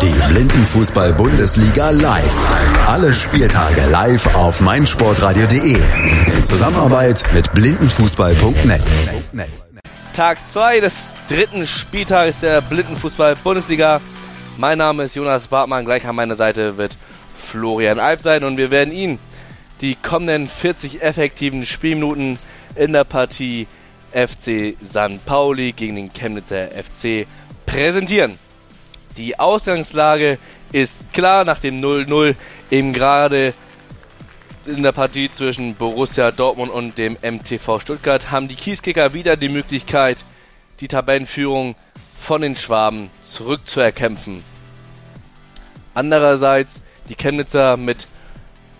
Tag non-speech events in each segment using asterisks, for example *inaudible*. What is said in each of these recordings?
Die Blindenfußball-Bundesliga live. Alle Spieltage live auf meinsportradio.de. In Zusammenarbeit mit blindenfußball.net. Tag 2 des dritten Spieltages der Blindenfußball-Bundesliga. Mein Name ist Jonas Bartmann. Gleich an meiner Seite wird Florian Alp sein und wir werden ihn die kommenden 40 effektiven Spielminuten in der Partie FC St. Pauli gegen den Chemnitzer FC präsentieren. Die Ausgangslage ist klar nach dem 0-0 eben gerade in der Partie zwischen Borussia Dortmund und dem MTV Stuttgart haben die Kieskicker wieder die Möglichkeit, die Tabellenführung von den Schwaben zurückzuerkämpfen. Andererseits die Chemnitzer mit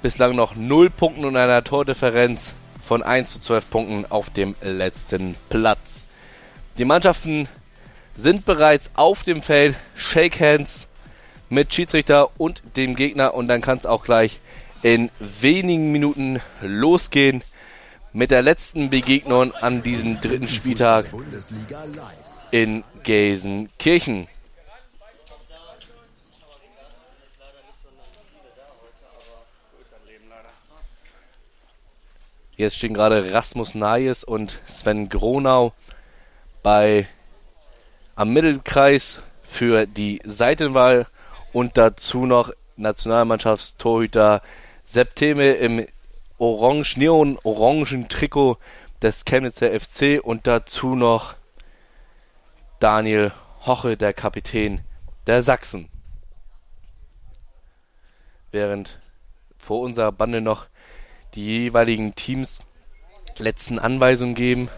bislang noch 0 Punkten und einer Tordifferenz von 1 zu 12 Punkten auf dem letzten Platz. Die Mannschaften sind bereits auf dem Feld. Shake Hands mit Schiedsrichter und dem Gegner und dann kann es auch gleich in wenigen Minuten losgehen mit der letzten Begegnung an diesem dritten Spieltag in Gelsenkirchen. Jetzt stehen gerade Rasmus Nayes und Sven Gronau bei am Mittelkreis für die Seitenwahl und dazu noch Nationalmannschaftstorhüter Septeme im orange, neon-orangen Trikot des Chemnitzer FC und dazu noch Daniel Hoche, der Kapitän der Sachsen. Während vor unserer Bande noch die jeweiligen Teams letzten Anweisungen geben.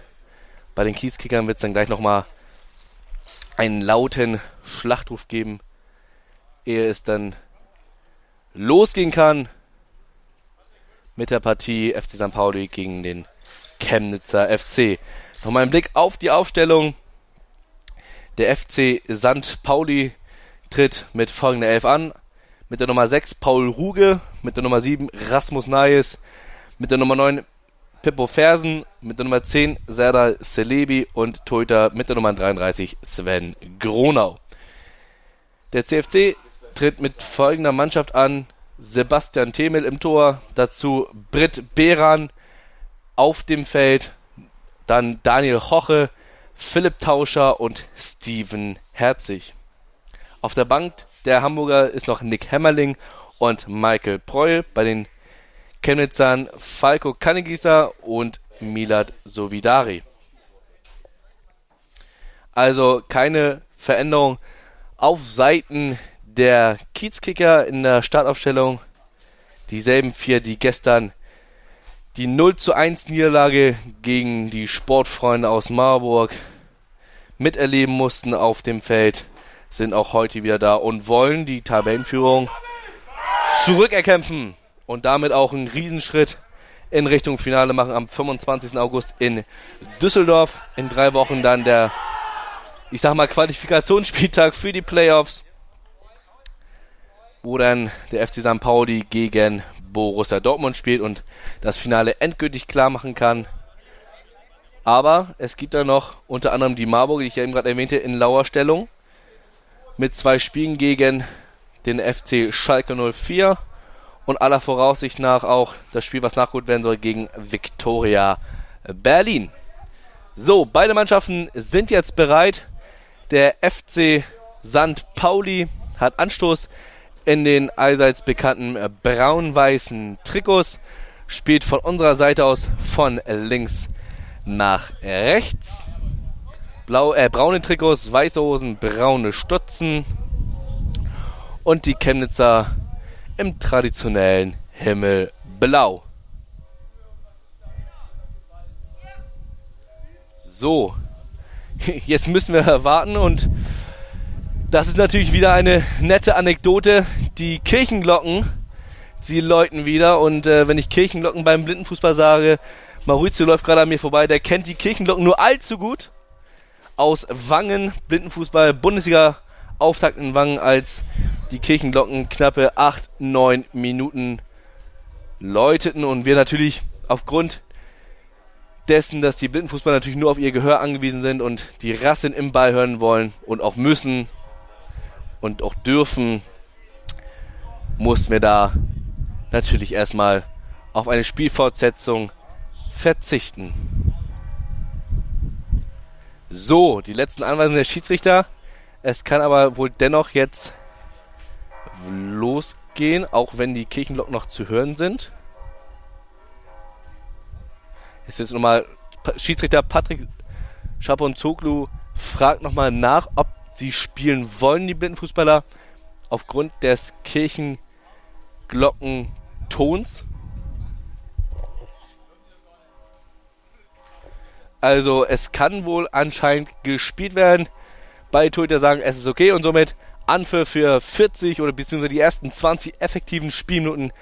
Bei den Kiezkickern wird es dann gleich nochmal einen lauten Schlachtruf geben, ehe es dann losgehen kann mit der Partie FC St. Pauli gegen den Chemnitzer FC. Nochmal ein Blick auf die Aufstellung. Der FC St. Pauli tritt mit folgender Elf an. Mit der Nummer 6 Paul Ruge, mit der Nummer 7 Rasmus Nayes, mit der Nummer 9 Pippo Fersen, mit der Nummer 10 Serdar Celebi und Toyota mit der Nummer 33 Sven Gronau. Der CFC tritt mit folgender Mannschaft an. Sebastian Themel im Tor, dazu Britt Behran auf dem Feld, dann Daniel Hoche, Philipp Tauscher und Steven Herzig. Auf der Bank der Hamburger ist noch Nick Hämmerling und Michael Preul. Bei den Chemnitzern Falco Kannegießer und Milad Sovidari. Also keine Veränderung auf Seiten der Kiezkicker in der Startaufstellung. Dieselben vier, die gestern die 0 zu 1 Niederlage gegen die Sportfreunde aus Marburg miterleben mussten auf dem Feld, sind auch heute wieder da und wollen die Tabellenführung zurückerkämpfen und damit auch einen Riesenschritt in Richtung Finale machen am 25. August in Düsseldorf. In drei Wochen dann der, ich sag mal, Qualifikationsspieltag für die Playoffs, wo dann der FC St. Pauli gegen Borussia Dortmund spielt und das Finale endgültig klar machen kann. Aber es gibt da noch unter anderem die Marburg, die ich ja eben gerade erwähnte, in lauer Stellung mit zwei Spielen gegen den FC Schalke 04 und aller Voraussicht nach auch das Spiel, was nachgeholt werden soll, gegen Viktoria Berlin. So, beide Mannschaften sind jetzt bereit. Der FC St. Pauli hat Anstoß in den allseits bekannten braun-weißen Trikots, spielt von unserer Seite aus von links nach rechts. Blau, äh, braune Trikots, weiße Hosen, braune Stutzen. Und die Chemnitzer im traditionellen Himmelblau. So, *laughs* jetzt müssen wir warten und das ist natürlich wieder eine nette Anekdote. Die Kirchenglocken, sie läuten wieder und äh, wenn ich Kirchenglocken beim Blindenfußball sage, Maurizio läuft gerade an mir vorbei, der kennt die Kirchenglocken nur allzu gut. Aus Wangen, Blindenfußball, Bundesliga Auftakt in Wangen als die Kirchenglocken knappe 8, 9 Minuten läuteten und wir natürlich aufgrund dessen, dass die Blindenfußballer natürlich nur auf ihr Gehör angewiesen sind und die Rassen im Ball hören wollen und auch müssen, und auch dürfen, mussten wir da natürlich erstmal auf eine Spielfortsetzung verzichten. So, die letzten Anweisungen der Schiedsrichter. Es kann aber wohl dennoch jetzt losgehen, auch wenn die Kirchenglocken noch zu hören sind. Jetzt ist nochmal Schiedsrichter Patrick Schapon-Zoglu fragt nochmal nach, ob sie spielen wollen, die Blindenfußballer, aufgrund des Kirchenglockentons. Also es kann wohl anscheinend gespielt werden. Beide Torhüter sagen, es ist okay und somit Anpfiff für 40 oder beziehungsweise die ersten 20 effektiven Spielminuten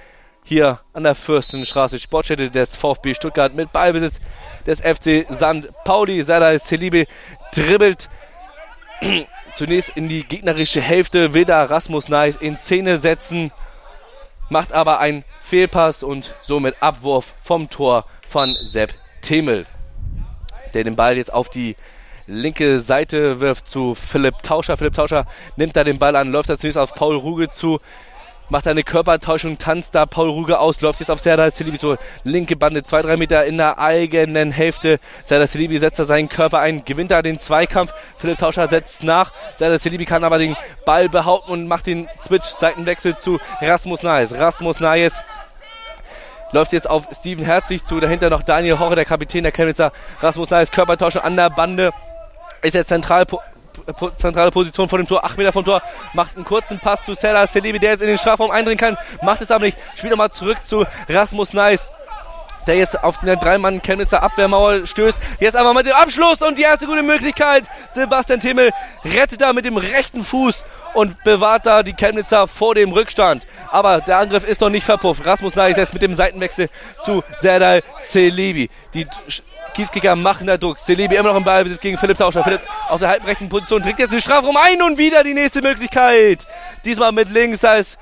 hier an der Fürstenstraße, Sportstätte des VfB Stuttgart mit Ballbesitz des FC St. Pauli. Serdar Selibi dribbelt *clears throat* zunächst in die gegnerische Hälfte, will da Rasmus Neis in Szene setzen, macht aber einen Fehlpass und somit Abwurf vom Tor von Sepp Temel, der den Ball jetzt auf die linke Seite wirft zu Philipp Tauscher. Philipp Tauscher nimmt da den Ball an, läuft da zunächst auf Paul Ruge zu, macht eine Körpertäuschung, tanzt da Paul Ruge aus, läuft jetzt auf Serdar Celebi so linke Bande, zwei, drei Meter in der eigenen Hälfte. Serdar Celebi setzt da seinen Körper ein, gewinnt da den Zweikampf. Philipp Tauscher setzt nach. Serdar Celebi kann aber den Ball behaupten und macht den Switch, Seitenwechsel zu Rasmus Naes. Rasmus Naes läuft jetzt auf Steven Herzig zu, dahinter noch Daniel Horre, der Kapitän der Chemnitzer. Rasmus Naes, Körpertäuschung an der Bande ist jetzt zentral, zentrale Position vor dem Tor, 8 Meter vom Tor, macht einen kurzen Pass zu Serdar Selibi, der jetzt in den Strafraum eindringen kann, macht es aber nicht, spielt nochmal zurück zu Rasmus Neis der jetzt auf eine Dreimann Chemnitzer Abwehrmauer stößt. Jetzt aber mit dem Abschluss und die erste gute Möglichkeit. Sebastian Timmel rettet da mit dem rechten Fuß und bewahrt da die Chemnitzer vor dem Rückstand. Aber der Angriff ist noch nicht verpufft. Rasmus Neis jetzt mit dem Seitenwechsel zu Serdal Selibi. Die Kiezkicker machen da Druck. Celebi immer noch im Ballbesitz gegen Philipp Tauscher. Philipp auf der halbrechten Position trägt jetzt den Strafraum ein und wieder die nächste Möglichkeit. Diesmal mit links. Da ist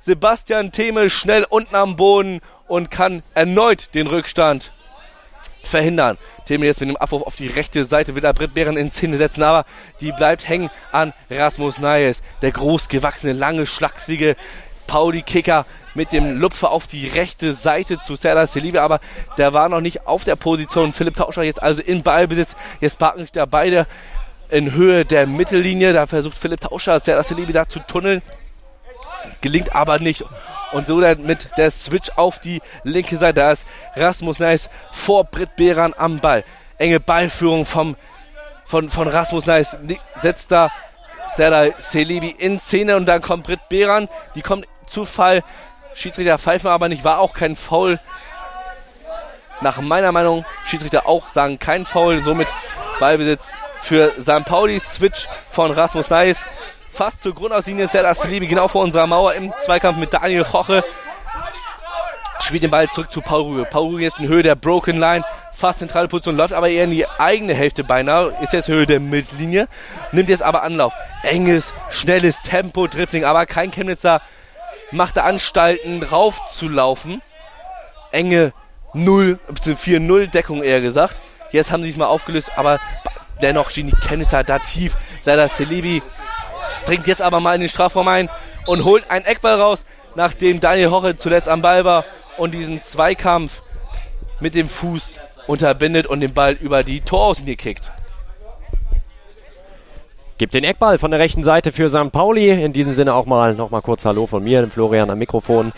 Sebastian Themel schnell unten am Boden und kann erneut den Rückstand verhindern. Themel jetzt mit dem Abwurf auf die rechte Seite will er Britt Bären in Szene setzen, aber die bleibt hängen an Rasmus Nayes. Der großgewachsene, lange, schlachsige Pauli Kicker mit dem Lupfer auf die rechte Seite zu Serdar Selive, aber der war noch nicht auf der Position. Philipp Tauscher jetzt also in Ballbesitz. Jetzt parken sich da beide in Höhe der Mittellinie. Da versucht Philipp Tauscher Serdar Selive da zu tunneln. Gelingt aber nicht. Und so dann mit der Switch auf die linke Seite. Da ist Rasmus Neis vor Britt Behran am Ball. Enge Ballführung vom, von, von Rasmus Neis. Setzt da Serdar Selibi in Szene und dann kommt Britt Behran. Die kommt Zufall. Schiedsrichter pfeifen aber nicht, war auch kein Foul. Nach meiner Meinung, Schiedsrichter auch sagen kein Foul, somit Ballbesitz für St. Pauli. Switch von Rasmus Neis. Fast zur Grundauslinie Serdar Selibi, genau vor unserer Mauer im Zweikampf mit Daniel Koche. Spielt den Ball zurück zu Paul Ruge. Paul Ruge ist in Höhe der Broken Line, fast zentrale Position, läuft aber eher in die eigene Hälfte beinahe, ist jetzt Höhe der Mittellinie, nimmt jetzt aber Anlauf. Enges, schnelles Tempo, Dribbling, aber kein Chemnitzer machte Anstalten, raufzulaufen. Enge 0, 4-0 Deckung eher gesagt. Jetzt haben sie sich mal aufgelöst, aber dennoch stehen die Chemnitzer da tief. Serdar Celebi dringt jetzt aber mal in den Strafraum ein und holt einen Eckball raus, nachdem Daniel Hoche zuletzt am Ball war und diesen Zweikampf mit dem Fuß unterbindet und den Ball über die Torauslinie kickt. Gibt den Eckball von der rechten Seite für St. Pauli. In diesem Sinne auch mal noch mal kurz Hallo von mir, Florian am Mikrofon.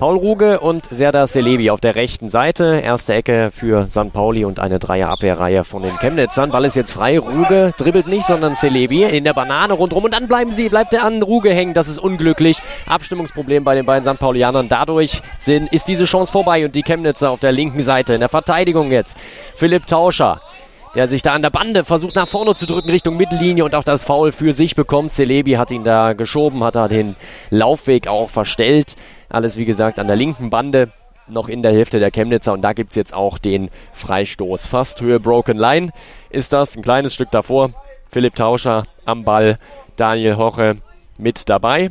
Paul Ruge und Serdar Selebi auf der rechten Seite. Erste Ecke für St. Pauli und eine Dreier-Abwehrreihe von den Chemnitzern. Ball ist jetzt frei. Ruge dribbelt nicht, sondern Selebi in der Banane rundrum. Und dann bleiben sie, bleibt er an Ruge hängen. Das ist unglücklich. Abstimmungsproblem bei den beiden St. Paulianern. Dadurch sind, ist diese Chance vorbei und die Chemnitzer auf der linken Seite. In der Verteidigung jetzt. Philipp Tauscher der sich da an der Bande versucht nach vorne zu drücken Richtung Mittellinie und auch das Foul für sich bekommt. Celebi hat ihn da geschoben, hat da den Laufweg auch verstellt. Alles wie gesagt an der linken Bande, noch in der Hälfte der Chemnitzer und da gibt es jetzt auch den Freistoß. Fast Höhe Broken Line ist das, ein kleines Stück davor. Philipp Tauscher am Ball, Daniel Hoche mit dabei.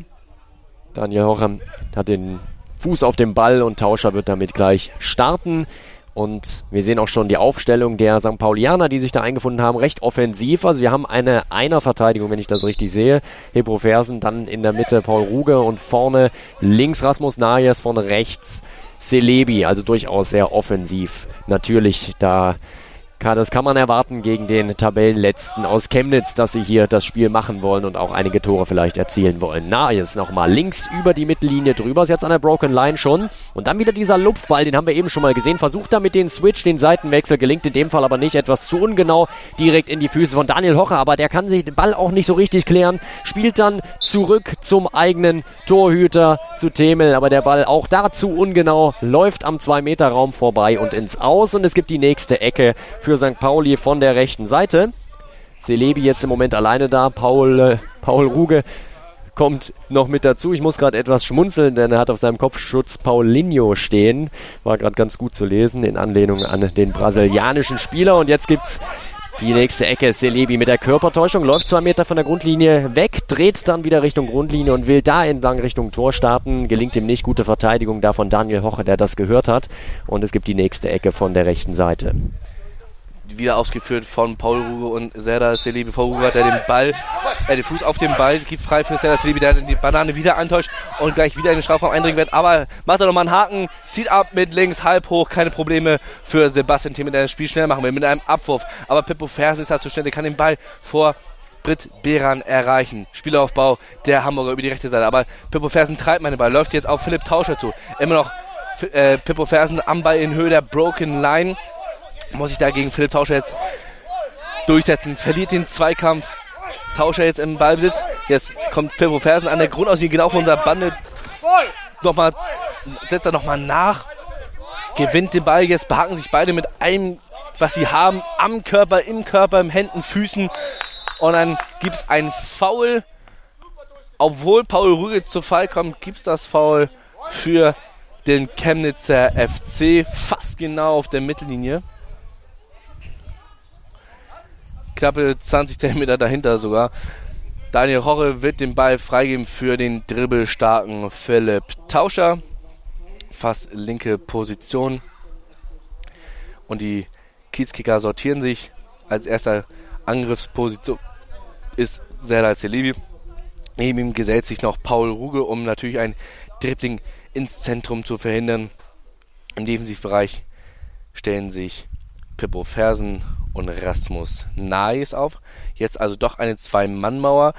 Daniel Hoche hat den Fuß auf dem Ball und Tauscher wird damit gleich starten. Und wir sehen auch schon die Aufstellung der St. Paulianer, die sich da eingefunden haben, recht offensiv. Also wir haben eine Einerverteidigung, wenn ich das richtig sehe. Hebro Fersen, dann in der Mitte Paul Ruge und vorne links Rasmus Najes, vorne rechts Celebi. Also durchaus sehr offensiv. Natürlich da das kann man erwarten gegen den Tabellenletzten aus Chemnitz, dass sie hier das Spiel machen wollen und auch einige Tore vielleicht erzielen wollen. Na, jetzt nochmal links über die Mittellinie drüber, ist jetzt an der Broken Line schon. Und dann wieder dieser Lupfball, den haben wir eben schon mal gesehen. Versucht damit den Switch, den Seitenwechsel, gelingt in dem Fall aber nicht. Etwas zu ungenau direkt in die Füße von Daniel Hocher, aber der kann sich den Ball auch nicht so richtig klären. Spielt dann zurück zum eigenen Torhüter, zu Temel, aber der Ball auch dazu ungenau, läuft am 2-Meter-Raum vorbei und ins Aus. Und es gibt die nächste Ecke für St. Pauli von der rechten Seite. Selebi jetzt im Moment alleine da. Paul, äh, Paul Ruge kommt noch mit dazu. Ich muss gerade etwas schmunzeln, denn er hat auf seinem Kopfschutz Paulinho stehen. War gerade ganz gut zu lesen in Anlehnung an den brasilianischen Spieler. Und jetzt gibt's die nächste Ecke. Selebi mit der Körpertäuschung läuft zwei Meter von der Grundlinie weg, dreht dann wieder Richtung Grundlinie und will da entlang Richtung Tor starten. Gelingt ihm nicht. Gute Verteidigung da von Daniel Hoche, der das gehört hat. Und es gibt die nächste Ecke von der rechten Seite wieder ausgeführt von Paul Ruge und Serdar Selibi. Paul Ruge hat er den Ball, äh, den Fuß auf den Ball, gibt frei für Serdar Selibi, der die Banane wieder antäuscht und gleich wieder in den Strafraum eindringen wird. Aber macht er nochmal einen Haken, zieht ab mit links, halb hoch, keine Probleme für Sebastian Thieme, der das Spiel schnell machen will mit einem Abwurf. Aber Pippo Fersen ist da zu schnell, der kann den Ball vor Britt Beran erreichen. Spielaufbau der Hamburger über die rechte Seite. Aber Pippo Fersen treibt meine Ball, läuft jetzt auf Philipp Tauscher zu. Immer noch äh, Pippo Fersen am Ball in Höhe der Broken Line muss sich dagegen Philipp Tauscher jetzt durchsetzen. Verliert den Zweikampf. Tauscher jetzt im Ballbesitz. Jetzt kommt Pippo Fersen an der Grundauslinie genau von unserer Bande. Nochmal, setzt er nochmal nach. Gewinnt den Ball. Jetzt behaken sich beide mit einem, was sie haben, am Körper, im Körper, im Händen, Füßen. Und dann gibt es ein Foul. Obwohl Paul Rüge zu Fall kommt, gibt es das Foul für den Chemnitzer FC. Fast genau auf der Mittellinie knappe 20 cm dahinter sogar. Daniel Horre wird den Ball freigeben für den dribbelstarken Philipp Tauscher. Fast linke Position. Und die Kiezkicker sortieren sich. Als erster Angriffsposition ist Serdar Celebi. Neben ihm gesellt sich noch Paul Ruge, um natürlich ein Dribbling ins Zentrum zu verhindern. Im Defensivbereich stellen sich Pippo Fersen und Rasmus Naes auf. Jetzt also doch eine Zwei-Mann-Mauer.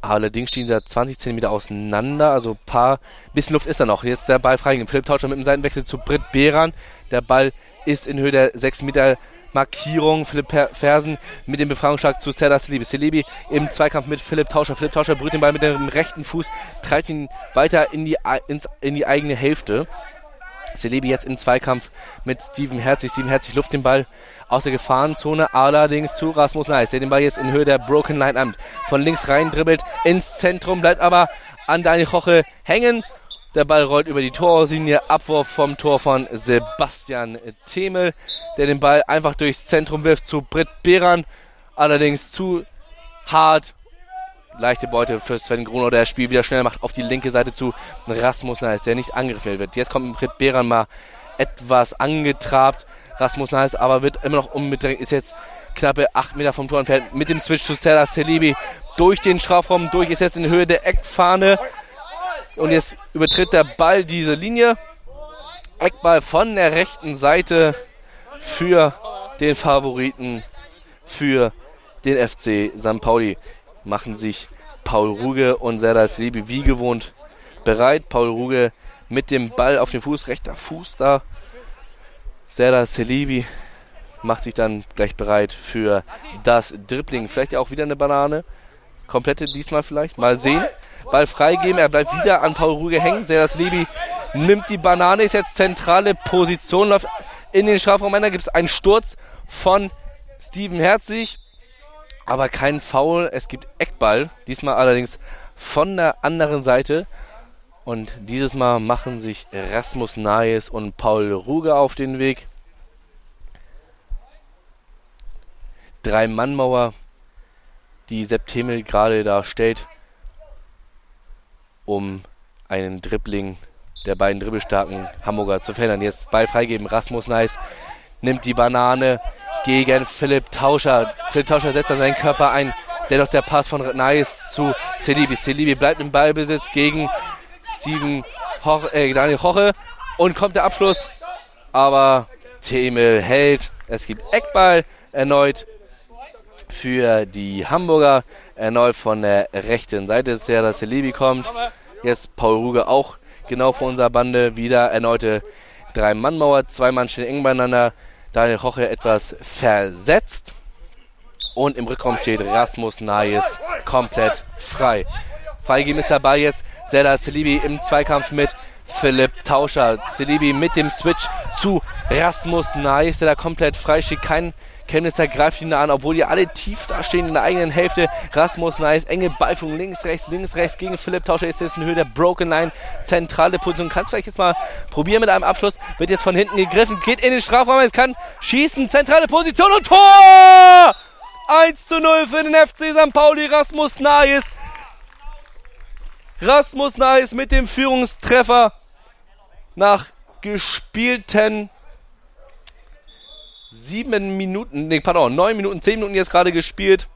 Allerdings stehen da 20 cm auseinander, also ein paar, bisschen Luft ist da noch. Jetzt der Ball freigegeben. Philipp Tauscher mit dem Seitenwechsel zu Britt Behran. Der Ball ist in Höhe der 6 Meter Markierung. Philipp Fersen mit dem Befreiungsschlag zu Serdar Celebi. Celebi im Zweikampf mit Philipp Tauscher. Philipp Tauscher berührt den Ball mit dem rechten Fuß, treibt ihn weiter in die, ins, in die eigene Hälfte. Celebi jetzt im Zweikampf mit Steven Herzig. Steven Herzig luft den Ball aus der Gefahrenzone, allerdings zu Rasmus Neis, der den Ball jetzt in Höhe der Broken Line an. Von links rein dribbelt ins Zentrum, bleibt aber an Daniel Koche hängen. Der Ball rollt über die Torlinie, Abwurf vom Tor von Sebastian Themel, der den Ball einfach durchs Zentrum wirft zu Britt Beran. Allerdings zu hart leichte Beute für Sven Gruno, der das Spiel wieder schnell macht, auf die linke Seite zu Rasmus Neis, der nicht angegriffen wird. Jetzt kommt Beran mal etwas angetrabt. Rasmus Neis aber wird immer noch umbedrängt, ist jetzt knappe 8 Meter vom Tor entfernt mit dem Switch zu Serdar Selibi durch den Strafraum durch, ist jetzt in Höhe der Eckfahne und jetzt übertritt der Ball diese Linie. Eckball von der rechten Seite für den Favoriten, für den FC St. Pauli machen sich Paul Ruge und Serdar Slebi wie gewohnt bereit. Paul Ruge mit dem Ball auf den Fuß, rechter Fuß da. Serdar Selibi macht sich dann gleich bereit für das Dribbling. Vielleicht auch wieder eine Banane. Komplette diesmal vielleicht. Mal sehen. Ball freigeben. Er bleibt wieder an Paul Ruge hängen. Serdar Selibi nimmt die Banane. Ist jetzt zentrale Position. Läuft in den Strafraum. Da gibt es einen Sturz von Steven Herzig aber kein Foul. Es gibt Eckball, diesmal allerdings von der anderen Seite. Und dieses Mal machen sich Rasmus Naes und Paul Ruge auf den Weg. Drei Mannmauer, die Septemel gerade da stellt, um einen Dribbling der beiden dribbelstarken Hamburger zu verhindern. Jetzt Ball freigeben, Rasmus Neis nimmt die Banane gegen Philipp Tauscher. Philipp Tauscher setzt dann seinen Körper ein. Dennoch der Pass von Neis zu Selibi. Selibi bleibt im Ballbesitz gegen Steven Hoch, äh, Daniel Hoche und kommt der Abschluss. Aber Themel hält. Es gibt Eckball erneut für die Hamburger. Erneut von der rechten Seite ist der, dass Selibi kommt. Jetzt Paul Ruge auch genau vor unserer Bande. Wieder erneute Drei-Mann-Mauer. Zwei Mann stehen eng beieinander. Daniel Roche etwas versetzt. Und im Rückraum steht Rasmus Nayes komplett frei. Freigeben ist dabei jetzt Serdar Selibi im Zweikampf mit Philipp Tauscher. Selibi mit dem Switch zu Rasmus Nayes, der da komplett frei steht. Kein Chemnitzer greift ihn an, obwohl die alle tief da stehen in der eigenen Hälfte. Rasmus Nice, enge Ballführung links, rechts, links, rechts gegen Philipp Tauscher. Ist jetzt in Höhe der Broken Line. Zentrale Position. Kannst vielleicht jetzt mal probieren mit einem Abschluss. Wird jetzt von hinten gegriffen, geht in den Strafraum, kann schießen. Zentrale Position und Tor! 1 zu 0 für den FC St. Pauli. Rasmus Nice. Rasmus Nice mit dem Führungstreffer nach gespielten sieben Minuten, nee, pardon, neun Minuten, zehn Minuten jetzt gerade gespielt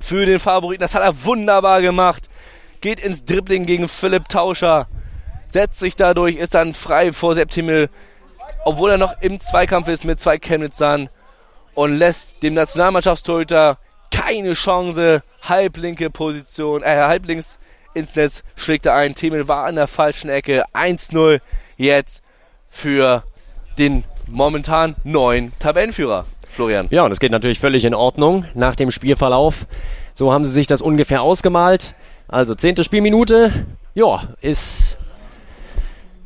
für den Favoriten. Das hat er wunderbar gemacht. Geht ins Dribbling gegen Philipp Tauscher. Setzt sich dadurch, ist dann frei vor Septimil, obwohl er noch im Zweikampf ist mit zwei Chemnitzern und lässt dem Nationalmannschaftstorhüter keine Chance. Halblinke Position, äh, halblinks ins Netz schlägt er ein. Themel war an der falschen Ecke. 1-0 jetzt für den momentan neun Tabellenführer. Florian. Ja, und es geht natürlich völlig in Ordnung nach dem Spielverlauf. So haben sie sich das ungefähr ausgemalt. Also zehnte Spielminute, ja, ist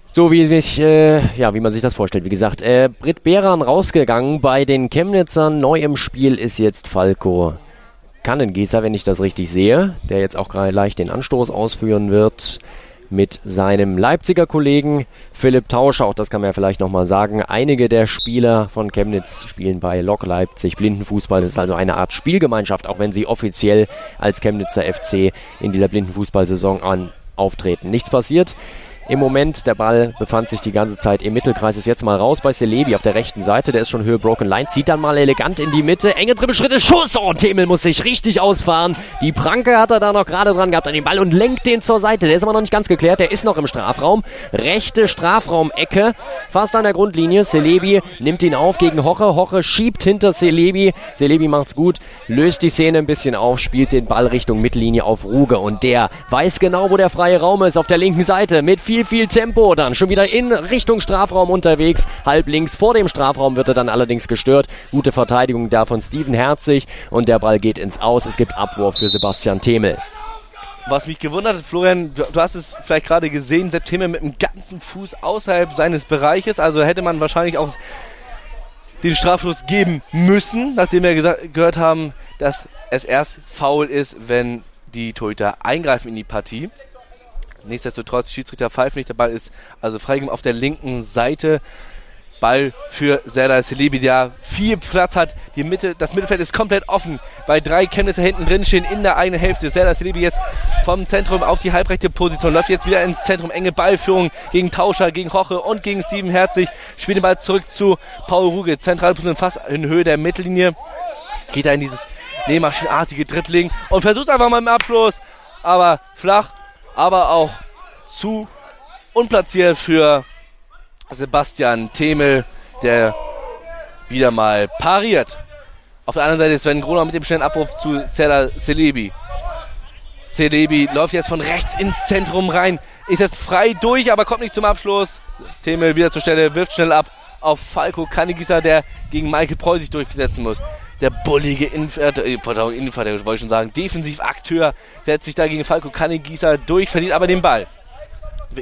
so wie mich, äh, ja, wie man sich das vorstellt. Wie gesagt, äh, Britt Behran rausgegangen bei den Chemnitzern. Neu im Spiel ist jetzt Falco Kannengießer, wenn ich das richtig sehe, der jetzt auch gerade leicht den Anstoß ausführen wird mit seinem Leipziger Kollegen Philipp Tausch. Auch das kann man ja vielleicht nochmal sagen. Einige der Spieler von Chemnitz spielen bei Lok Leipzig Blindenfußball. Das ist also eine Art Spielgemeinschaft, auch wenn sie offiziell als Chemnitzer FC in dieser Blindenfußballsaison an auftreten. Nichts passiert. Im Moment, der Ball befand sich die ganze Zeit im Mittelkreis, ist jetzt mal raus bei Celebi auf der rechten Seite, der ist schon Höhe Broken Line, zieht dann mal elegant in die Mitte, enge Dribbelschritte, Schuss, oh, Themel muss sich richtig ausfahren, die Pranke hat er da noch gerade dran gehabt an den Ball und lenkt den zur Seite, der ist aber noch nicht ganz geklärt, der ist noch im Strafraum, rechte Strafraumecke, fast an der Grundlinie, Celebi nimmt ihn auf gegen Hoche, Hoche schiebt hinter Celebi, Celebi macht's gut, löst die Szene ein bisschen auf, spielt den Ball Richtung Mittellinie auf Ruge und der weiß genau, wo der freie Raum ist, auf der linken Seite, mit viel viel, viel Tempo. Dann schon wieder in Richtung Strafraum unterwegs. Halb links vor dem Strafraum wird er dann allerdings gestört. Gute Verteidigung da von Steven Herzig. Und der Ball geht ins Aus. Es gibt Abwurf für Sebastian Themel. Was mich gewundert hat, Florian, du, hast es vielleicht gerade gesehen, Sepp Themel mit dem ganzen Fuß außerhalb seines Bereiches. Also hätte man wahrscheinlich auch den Strafschuss geben müssen, nachdem wir gesagt, gehört haben, dass es erst faul ist, wenn die Torhüter eingreifen in die Partie. Nichtsdestotrotz, Schiedsrichter pfeift nicht. Der Ball ist also freigegeben auf der linken Seite. Ball für Serdar Selibi, der viel Platz hat. Die Mitte, das Mittelfeld ist komplett offen, weil drei Chemnitzer hinten drin stehen in der eigenen Hälfte. Serdar Selibi jetzt vom Zentrum auf die halbrechte Position, läuft jetzt wieder ins Zentrum. Enge Ballführung gegen Tauscher, gegen Hoche und gegen Steven Herzig. Spielt den Ball zurück zu Paul Ruge. Zentrale Position fast in Höhe der Mittellinie. Geht er in dieses nähmaschinenartige Dribbling und versucht einfach mal im Abschluss. Aber flach aber auch zu unplatziert für Sebastian Themel, der wieder mal pariert. Auf der anderen Seite ist Sven Gruner mit dem schnellen Abwurf zu Zella Celebi. Celebi läuft jetzt von rechts ins Zentrum rein. Ist jetzt frei durch, aber kommt nicht zum Abschluss. Themel wieder zur Stelle, wirft schnell ab auf Falco Kannegießer, der gegen Michael Preu sich durchsetzen muss der bullige Innenverteidiger, Innenverteidiger wollte ich schon sagen, Defensivakteur, setzt sich da gegen Falco Kannegießer durch, verliert aber den Ball.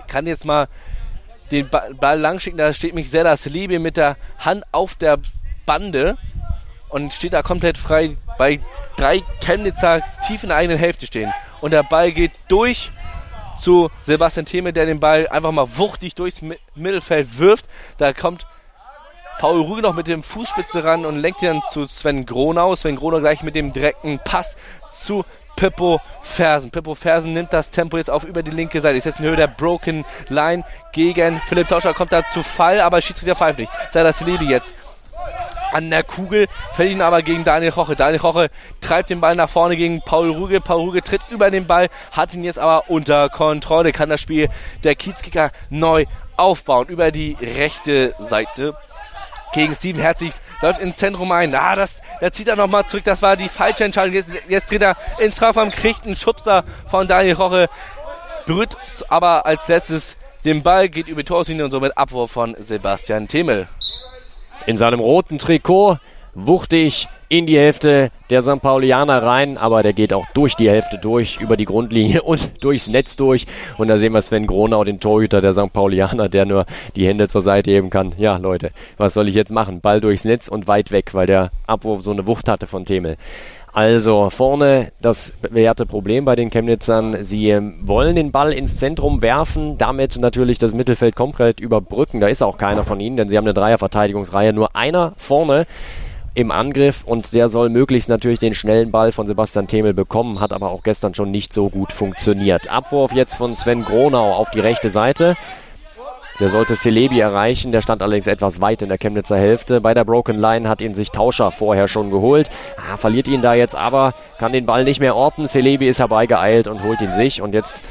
Kann jetzt mal den Ball langschicken, da steht mich Sedas Liebe mit der Hand auf der Bande und steht da komplett frei bei drei Chemnitzer tief in der eigenen Hälfte stehen. Und der Ball geht durch zu Sebastian Theme, der den Ball einfach mal wuchtig durchs Mittelfeld wirft. Da kommt Paul Rüge noch mit dem Fußspitze ran und lenkt ihn dann zu Sven Gronau. Sven Gronau gleich mit dem direkten Pass zu Pippo Fersen. Pippo Fersen nimmt das Tempo jetzt auf über die linke Seite. Ist jetzt in Höhe der Broken Line gegen Philipp Tauscher. Kommt da zu Fall, aber Schiedsrichter pfeift nicht. Sei das Lady jetzt an der Kugel, fällt ihn aber gegen Daniel Roche. Daniel Roche treibt den Ball nach vorne gegen Paul Ruge. Paul Ruge tritt über den Ball, hat ihn jetzt aber unter Kontrolle, kann das Spiel der Kiezkicker neu aufbauen über die rechte Seite gegen Steven Herzig läuft ins Zentrum ein. Ah, das, da zieht er nochmal zurück. Das war die falsche Entscheidung. Jetzt, jetzt dreht er ins Strafraum, kriegt einen Schubser von Daniel Roche. Berührt aber als letztes den Ball, geht über die Torlinie und somit Abwurf von Sebastian Themel. In seinem roten Trikot wuchtig in die Hälfte der St. Paulianer rein, aber der geht auch durch die Hälfte durch, über die Grundlinie *laughs* und durchs Netz durch. Und da sehen wir Sven Gronau, den Torhüter der St. Paulianer, der nur die Hände zur Seite heben kann. Ja, Leute, was soll ich jetzt machen? Ball durchs Netz und weit weg, weil der Abwurf so eine Wucht hatte von Themel. Also vorne das bewährte Problem bei den Chemnitzern. Sie ähm, wollen den Ball ins Zentrum werfen, damit natürlich das Mittelfeld komplett überbrücken. Da ist auch keiner von ihnen, denn sie haben eine Dreierverteidigungsreihe. Nur einer vorne im Angriff und der soll möglichst natürlich den schnellen Ball von Sebastian Themel bekommen, hat aber auch gestern schon nicht so gut funktioniert. Abwurf jetzt von Sven Gronau auf die rechte Seite. Der sollte Celebi erreichen, der stand allerdings etwas weit in der Chemnitzer Hälfte. Bei der Broken Line hat ihn sich Tauscher vorher schon geholt. Ah, verliert ihn da jetzt aber, kann den Ball nicht mehr orten. Celebi ist herbeigeeilt und holt ihn sich. Und jetzt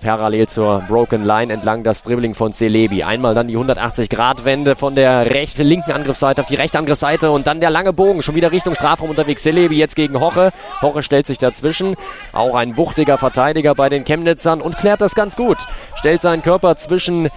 parallel zur Broken Line entlang das Dribbling von Celebi. Einmal dann die 180-Grad-Wende von der rechten, linken Angriffsseite auf die rechte Angriffsseite und dann der lange Bogen, schon wieder Richtung Strafraum unterwegs. Celebi jetzt gegen Hoche. Hoche stellt sich dazwischen. Auch ein wuchtiger Verteidiger bei den Chemnitzern und klärt das ganz gut. Stellt seinen Körper zwischen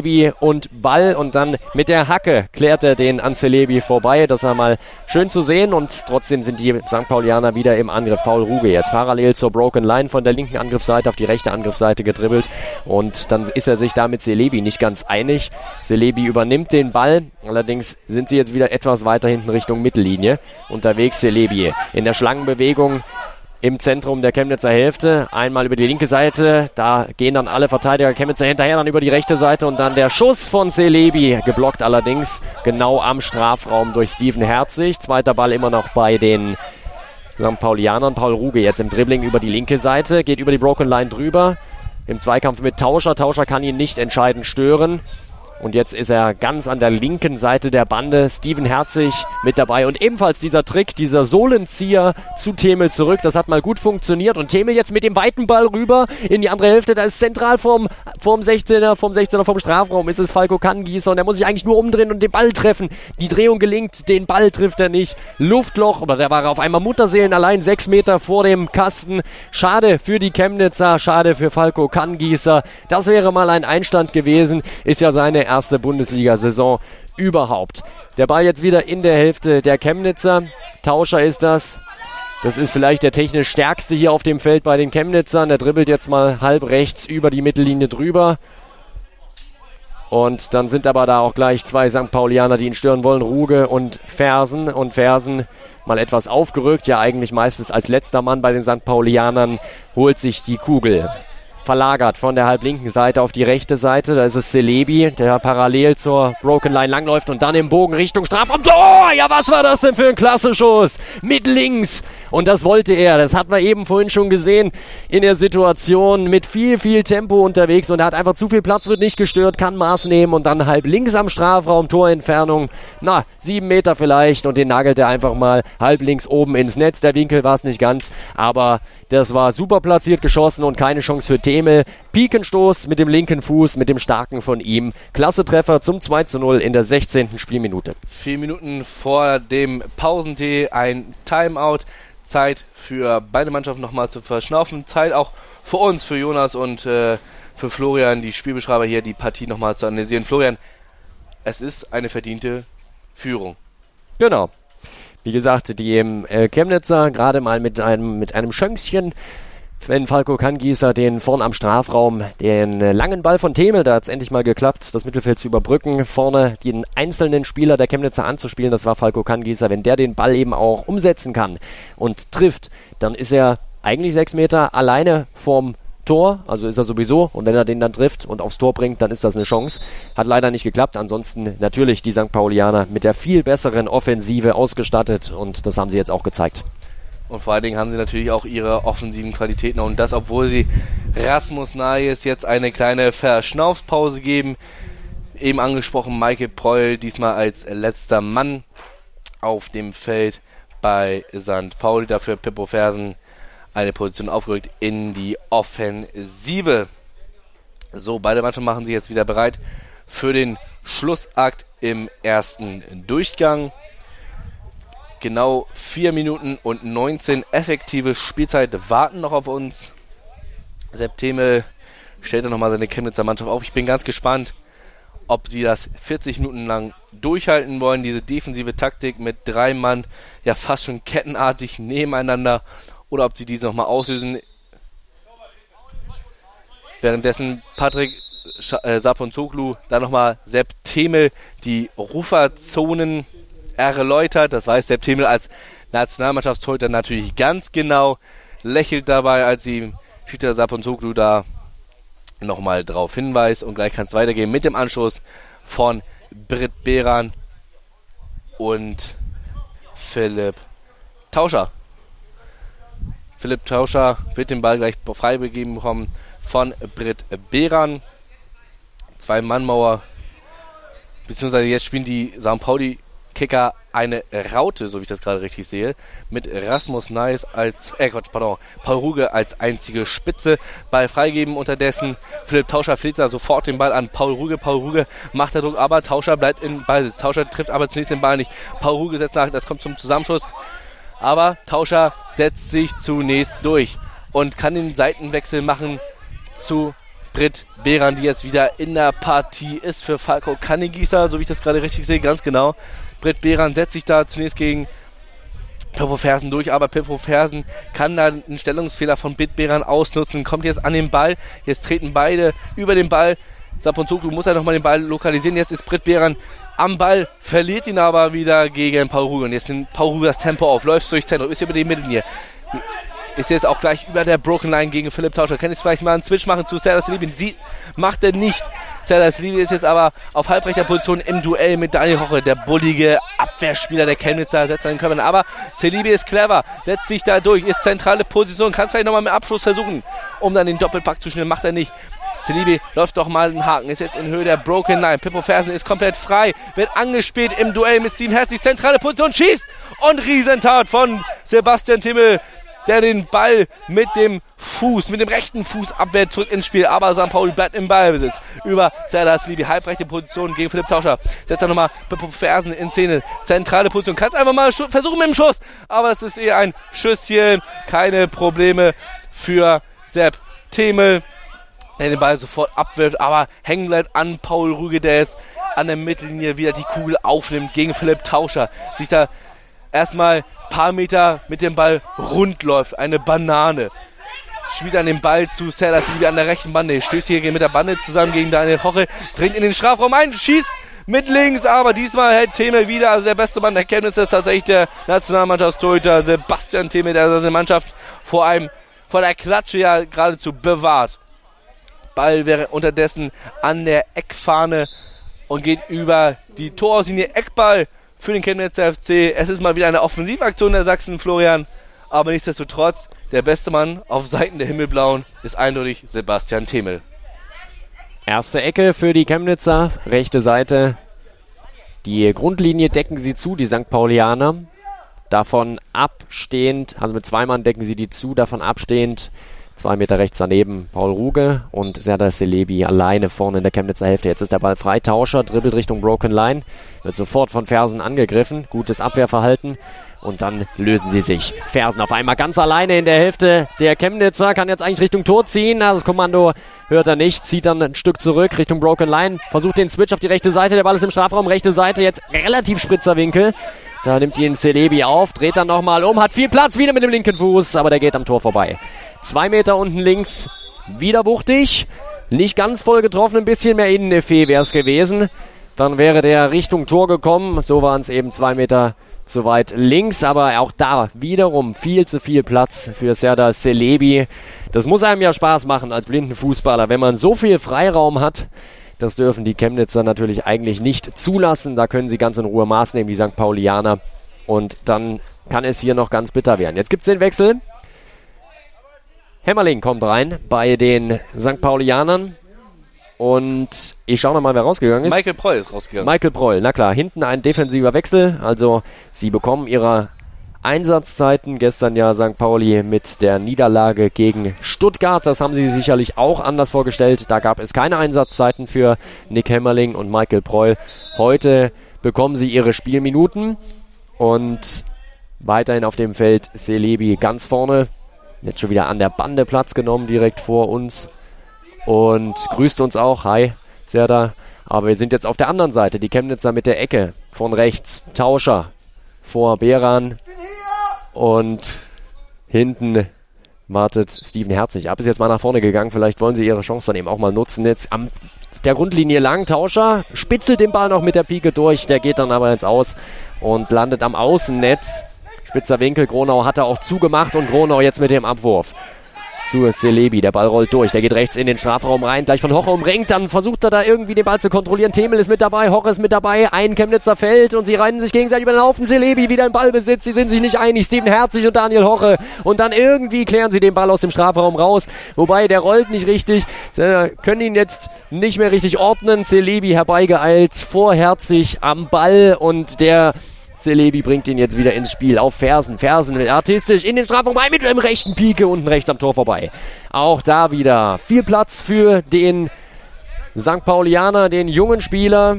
Celebi und Ball und dann mit der Hacke klärt er den an Celebi vorbei. Das war mal schön zu sehen und trotzdem sind die St. Paulianer wieder im Angriff. Paul Ruge jetzt parallel zur Broken Line von der linken Angriffsseite auf die rechte Angriffsseite Seite gedribbelt und dann ist er sich da mit Selebi nicht ganz einig. Selebi übernimmt den Ball, allerdings sind sie jetzt wieder etwas weiter hinten Richtung Mittellinie unterwegs. Selebi in der Schlangenbewegung im Zentrum der Chemnitzer Hälfte. Einmal über die linke Seite. Da gehen dann alle Verteidiger Chemnitzer hinterher, dann über die rechte Seite und dann der Schuss von Celebi. Geblockt allerdings genau am Strafraum durch Steven Herzig. Zweiter Ball immer noch bei den St. Paulianern. Paul Ruge jetzt im Dribbling über die linke Seite, geht über die Broken Line drüber im Zweikampf mit Tauscher. Tauscher kann ihn nicht entscheidend stören. Und jetzt ist er ganz an der linken Seite der Bande. Steven Herzig mit dabei. Und ebenfalls dieser Trick, dieser Sohlenzieher zu Themel zurück. Das hat mal gut funktioniert. Und Themel jetzt mit dem weiten Ball rüber in die andere Hälfte. Da ist zentral vorm, vorm 16er, vom 16er, vom Strafraum ist es Falco Kangieser. Und der muss sich eigentlich nur umdrehen und den Ball treffen. Die Drehung gelingt. Den Ball trifft er nicht. Luftloch. Aber der war auf einmal Mutterseelen allein sechs Meter vor dem Kasten. Schade für die Chemnitzer. Schade für Falco Kangieser. Das wäre mal ein Einstand gewesen. Ist ja seine erste Bundesliga-Saison überhaupt. Der Ball jetzt wieder in der Hälfte der Chemnitzer. Tauscher ist das. Das ist vielleicht der technisch stärkste hier auf dem Feld bei den Chemnitzern. Der dribbelt jetzt mal halb rechts über die Mittellinie drüber. Und dann sind aber da auch gleich zwei St. Paulianer, die ihn stören wollen. Ruge und Fersen. Und Fersen mal etwas aufgerückt, ja eigentlich meistens als letzter Mann bei den St. Paulianern, holt sich die Kugel verlagert von der halblinken Seite auf die rechte Seite. Da ist es Celebi, der parallel zur Broken Line langläuft und dann im Bogen Richtung Strafraum. Oh, ja, was war das denn für ein Klassenschuss? Mit links. Und das wollte er. Das hat man eben vorhin schon gesehen in der Situation mit viel, viel Tempo unterwegs und er hat einfach zu viel Platz, wird nicht gestört, kann Maß nehmen und dann halb links am Strafraum, Torentfernung, na, sieben Meter vielleicht und den nagelt er einfach mal halb links oben ins Netz. Der Winkel war es nicht ganz, aber das war super platziert geschossen und keine Chance für Themel. Pikenstoß mit dem linken Fuß, mit dem starken von ihm. Klasse Treffer zum 2 zu 0 in der 16. Spielminute. Vier Minuten vor dem Pausentee ein Timeout. Zeit für beide Mannschaften nochmal zu verschnaufen. Zeit auch für uns, für Jonas und äh, für Florian, die Spielbeschreiber hier, die Partie nochmal zu analysieren. Florian, es ist eine verdiente Führung. Genau. Wie gesagt, die äh, Chemnitzer gerade mal mit einem, mit einem Schönkchen wenn Falco Kangieser den vorn am Strafraum, den äh, langen Ball von Themel, da hat es endlich mal geklappt, das Mittelfeld zu überbrücken, vorne den einzelnen Spieler der Chemnitzer anzuspielen, das war Falco Kangieser. Wenn der den Ball eben auch umsetzen kann und trifft, dann ist er eigentlich sechs Meter alleine vorm Tor, also ist er sowieso. Und wenn er den dann trifft und aufs Tor bringt, dann ist das eine Chance. Hat leider nicht geklappt. Ansonsten natürlich die St. Paulianer mit der viel besseren Offensive ausgestattet und das haben sie jetzt auch gezeigt. Und vor allen Dingen haben sie natürlich auch ihre offensiven Qualitäten. Und das, obwohl sie Rasmus Nayes jetzt eine kleine Verschnaufspause geben. Eben angesprochen, Michael Preul diesmal als letzter Mann auf dem Feld bei St. Pauli. Dafür Pippo Fersen eine Position aufgerückt in die Offensive. So, beide Mannschaften machen sich jetzt wieder bereit für den Schlussakt im ersten Durchgang. Genau 4 Minuten und 19 effektive Spielzeit warten noch auf uns. Septemel stellt dann nochmal seine Chemnitzer Mannschaft auf. Ich bin ganz gespannt, ob sie das 40 Minuten lang durchhalten wollen, diese defensive Taktik mit drei Mann, ja fast schon kettenartig nebeneinander, oder ob sie diese nochmal auslösen. Währenddessen Patrick äh, Saponzoglu dann nochmal Sepp Temel die Ruferzonen erläutert. Das weiß Sepp Temel als Nationalmannschaftstorhüter natürlich ganz genau. Lächelt dabei, als sie Schiedsrichter Saponzoglu da nochmal drauf hinweist. Und gleich kann es weitergehen mit dem Anschluss von Britt Behran und Philipp Tauscher. Philipp Tauscher wird den Ball gleich frei begeben bekommen von Britt Behran. Zwei Mannmauer. Beziehungsweise jetzt spielen die St. Pauli Kicker eine Raute, so wie ich das gerade richtig sehe, mit Rasmus Neis als, äh Quatsch, pardon, Paul Ruge als einzige Spitze. Ball freigeben unterdessen. Philipp Tauscher fliegt da sofort den Ball an Paul Ruge. Paul Ruge macht der Druck, aber Tauscher bleibt in Ballsitz. Tauscher trifft aber zunächst den Ball nicht. Paul Ruge setzt nach, das kommt zum Zusammenschuss. Aber Tauscher setzt sich zunächst durch und kann den Seitenwechsel machen zu Britt Behran, die jetzt wieder in der Partie ist für Falco Kannegießer, so wie ich das gerade richtig sehe, ganz genau. Britt Behran setzt sich da zunächst gegen Pippo Fersen durch, aber Pippo Fersen kann da einen Stellungsfehler von Britt Behran ausnutzen, kommt jetzt an den Ball, jetzt treten beide über den Ball. Saponzoglu muss ja nochmal den Ball lokalisieren, jetzt ist Britt Behran am Ball, verliert ihn aber wieder gegen Paul Ruge. Und jetzt nimmt Paul Ruge das Tempo auf, läuft durchs Zentrum, ist über die Mittellinie. Ist jetzt auch gleich über der Broken Line gegen Philipp Tauscher. Kann jetzt vielleicht mal einen Switch machen zu Serdar Selibin. Sie macht er nicht. Serdar Selibin ist jetzt aber auf halbrechter Position im Duell mit Daniel Hoche. Der bullige Abwehrspieler der Chemnitzer setzt seinen Körper. Aber Selibi ist clever, setzt sich da durch, ist zentrale Position, kann es vielleicht nochmal mit Abschluss versuchen, um dann den Doppelpack zu schnell. Macht er nicht. Selibi läuft doch mal einen Haken, ist jetzt in Höhe der Broken Line. Pippo Fersen ist komplett frei, wird angespielt im Duell mit Steven Herzig. Zentrale Position, schießt und Riesentat von Sebastian Timmel der den Ball mit dem Fuß, mit dem rechten Fuß abwehrt, zurück ins Spiel. Aber St. Pauli bleibt im Ballbesitz. Über Serdar die halbrechte Position gegen Philipp Tauscher. Setzt er nochmal Fersen in Szene. Zentrale Position. Kannst einfach mal versuchen mit dem Schuss. Aber es ist eher ein Schüsschen. Keine Probleme für Sepp Themel. Der den Ball sofort abwirft, aber hängen bleibt an Paul Rüge, der jetzt an der Mittellinie wieder die Kugel aufnimmt gegen Philipp Tauscher. Sich da erstmal paar Meter mit dem Ball rund läuft. Eine Banane. Spielt an den Ball zu Sellers wieder an der rechten Bande. Stößt hier mit der Bande zusammen gegen Daniel Hoche. Dringt in den Strafraum ein, schießt mit links, aber diesmal hält Themel wieder. Also der beste Mann der Kenntnis ist tatsächlich der Nationalmannschaftstorhüter Sebastian Themel, der seine Mannschaft vor einem, vor der Klatsche ja geradezu bewahrt. Ball wäre unterdessen an der Eckfahne und geht über die Torauslinie. Eckball für den Chemnitzer FC. Es ist mal wieder eine Offensivaktion der Sachsen, Florian. Aber nichtsdestotrotz, der beste Mann auf Seiten der Himmelblauen ist eindeutig Sebastian Themel. Erste Ecke für die Chemnitzer, rechte Seite. Die Grundlinie decken sie zu, die St. Paulianer. Davon abstehend, also mit zwei Mann decken sie die zu, davon abstehend Zwei Meter rechts daneben Paul Ruge und Serdar Selebi alleine vorne in der Chemnitzer Hälfte. Jetzt ist der Ball frei. Tauscher dribbelt Richtung Broken Line. Wird sofort von Fersen angegriffen. Gutes Abwehrverhalten. Und dann lösen sie sich. Fersen auf einmal ganz alleine in der Hälfte. Der Chemnitzer kann jetzt eigentlich Richtung Tor ziehen. Das Kommando hört er nicht. Zieht dann ein Stück zurück Richtung Broken Line. Versucht den Switch auf die rechte Seite. Der Ball ist im Strafraum. Rechte Seite. Jetzt relativ spritzer Winkel. Da nimmt ihn Celebi auf. Dreht dann nochmal um. Hat viel Platz wieder mit dem linken Fuß. Aber der geht am Tor vorbei. Zwei Meter unten links, wieder wuchtig. Nicht ganz voll getroffen, ein bisschen mehr Inneneffet wäre es gewesen. Dann wäre der Richtung Tor gekommen. So waren es eben zwei Meter zu weit links, aber auch da wiederum viel zu viel Platz für Serdar Celebi. Das muss einem ja Spaß machen als blinden Fußballer, wenn man so viel Freiraum hat. Das dürfen die Chemnitzer natürlich eigentlich nicht zulassen. Da können sie ganz in Ruhe Maß nehmen, die St. Paulianer. Und dann kann es hier noch ganz bitter werden. Jetzt gibt es den Wechsel. Hämmerling kommt rein bei den St. Paulianern. Und ich schaue nochmal, wer rausgegangen ist. Michael Proll ist rausgegangen. Michael Proll, na klar. Hinten ein defensiver Wechsel. Also sie bekommen ihre Einsatzzeiten. Gestern ja St. Pauli mit der Niederlage gegen Stuttgart. Das haben sie sicherlich auch anders vorgestellt. Da gab es keine Einsatzzeiten für Nick Hämmerling und Michael Proll. Heute bekommen sie ihre Spielminuten. Und weiterhin auf dem Feld Selebi ganz vorne. Jetzt schon wieder an der Bande Platz genommen, direkt vor uns und grüßt uns auch. Hi, Serda. Aber wir sind jetzt auf der anderen Seite. Die Chemnitzer mit der Ecke von rechts. Tauscher vor Beran. Und hinten wartet Steven Herzig ab. Ist jetzt mal nach vorne gegangen. Vielleicht wollen sie ihre Chance dann eben auch mal nutzen. Jetzt am der Grundlinie lang. Tauscher spitzelt den Ball noch mit der Pike durch. Der geht dann aber ins Aus und landet am Außennetz. Spitzer Winkel. Gronau hat er auch zugemacht und Gronau jetzt mit dem Abwurf zu Selebi. Der Ball rollt durch. Der geht rechts in den Strafraum rein. Gleich von Hoche umringt. Dann versucht er da irgendwie den Ball zu kontrollieren. Themel ist mit dabei. Hoche ist mit dabei. Ein Chemnitzer Feld und sie reiten sich gegenseitig über den Haufen. Selebi wieder im Ballbesitz. Sie sind sich nicht einig. Steven Herzig und Daniel Hoche. Und dann irgendwie klären sie den Ball aus dem Strafraum raus. Wobei der rollt nicht richtig. Sie können ihn jetzt nicht mehr richtig ordnen. Selebi herbeigeeilt. Vor Herzig am Ball und der Selebi bringt ihn jetzt wieder ins Spiel auf Fersen. Fersen artistisch in den Strafraum rein mit dem rechten Pike unten rechts am Tor vorbei. Auch da wieder viel Platz für den St. Paulianer, den jungen Spieler,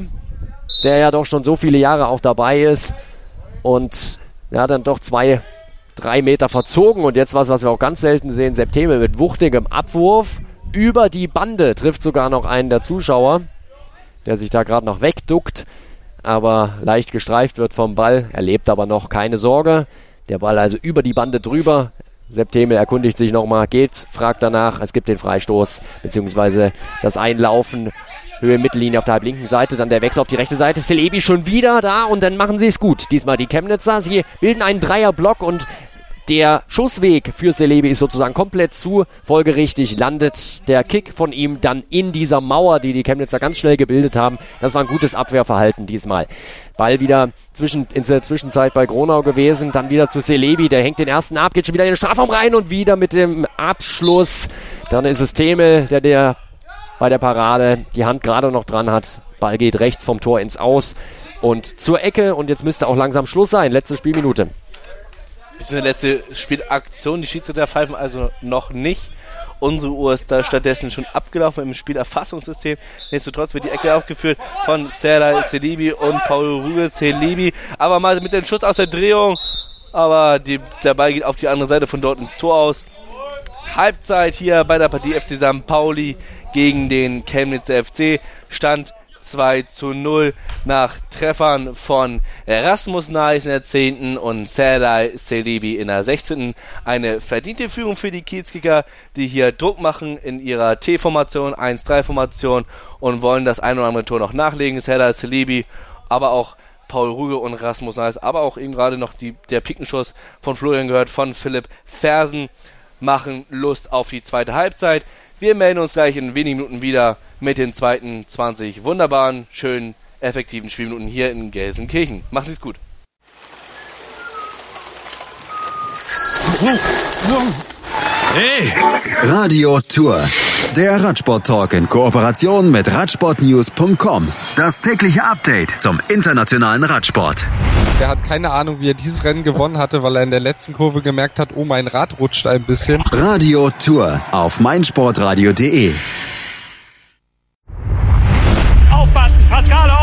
der ja doch schon so viele Jahre auch dabei ist. Und ja, dann doch zwei, drei Meter verzogen. Und jetzt was, was wir auch ganz selten sehen, September mit wuchtigem Abwurf über die Bande. Trifft sogar noch einen der Zuschauer, der sich da gerade noch wegduckt aber leicht gestreift wird vom Ball. Erlebt aber noch keine Sorge. Der Ball also über die Bande drüber. Septemel erkundigt sich nochmal, geht's, fragt danach. Es gibt den Freistoß, beziehungsweise das Einlaufen. Höhe Mittellinie auf der halblinken Seite, dann der Wechsel auf die rechte Seite. Celebi schon wieder da und dann machen sie es gut. Diesmal die Chemnitzer. Sie bilden einen Dreierblock und der Schussweg für Selebi ist sozusagen komplett zu. Folgerichtig landet der Kick von ihm dann in dieser Mauer, die die Chemnitzer ganz schnell gebildet haben. Das war ein gutes Abwehrverhalten diesmal. Ball wieder zwischen, in der Zwischenzeit bei Gronau gewesen, dann wieder zu Selebi, der hängt den ersten ab, geht schon wieder in den Strafraum rein und wieder mit dem Abschluss. Dann ist es Themel, der, der bei der Parade die Hand gerade noch dran hat. Ball geht rechts vom Tor ins Aus und zur Ecke und jetzt müsste auch langsam Schluss sein. Letzte Spielminute diese letzte Spielaktion. Die Schiedsrichter pfeifen also noch nicht. Unsere Uhr ist da stattdessen schon abgelaufen im Spielerfassungssystem. Nichtsdestotrotz wird die Ecke aufgeführt von Serdar Selibi und Paul Rugel Selibi. Aber mal mit dem Schuss aus der Drehung. Aber die, der Ball geht auf die andere Seite von dort ins Tor aus. Halbzeit hier bei der Partie FC St. Pauli gegen den Chemnitzer FC. Stand 2 zu 0 nach Treffern von Rasmus Neis in der 10. und Serdar Selibi in der 16. Eine verdiente Führung für die Kiezkicker, die hier Druck machen in ihrer T-Formation, 1-3-Formation und wollen das ein oder andere Tor noch nachlegen. Serdar Selibi, aber auch Paul Ruge und Rasmus Neis, aber auch eben gerade noch die, der Pikenschuss von Florian gehört, von Philipp Fersen, machen Lust auf die zweite Halbzeit. Wir melden uns gleich in wenigen Minuten wieder mit den zweiten 20 wunderbaren, schönen, effektiven Spielminuten hier in Gelsenkirchen. Machen Sie es gut. Hey! Radio Tour. Der Radsport-Talk in Kooperation mit Radsportnews.com. Das tägliche Update zum internationalen Radsport. Der hat keine Ahnung, wie er dieses Rennen gewonnen hatte, weil er in der letzten Kurve gemerkt hat, oh, mein Rad rutscht ein bisschen. Radio Tour auf meinsportradio.de.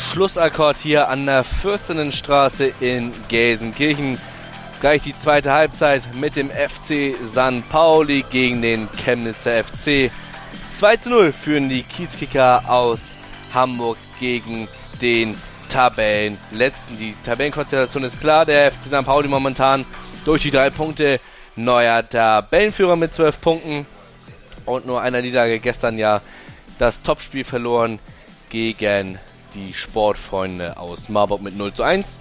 Schlussakkord hier an der Fürstinnenstraße in Gelsenkirchen. Gleich die zweite Halbzeit mit dem FC San Pauli gegen den Chemnitzer FC. 2 zu 0 führen die Kiezkicker aus Hamburg gegen den Tabellenletzten. Die Tabellenkonstellation ist klar. Der FC St. Pauli momentan durch die drei Punkte neuer Tabellenführer mit 12 Punkten und nur einer Niederlage gestern ja das Topspiel verloren gegen die Sportfreunde aus Marburg mit 0 zu 1.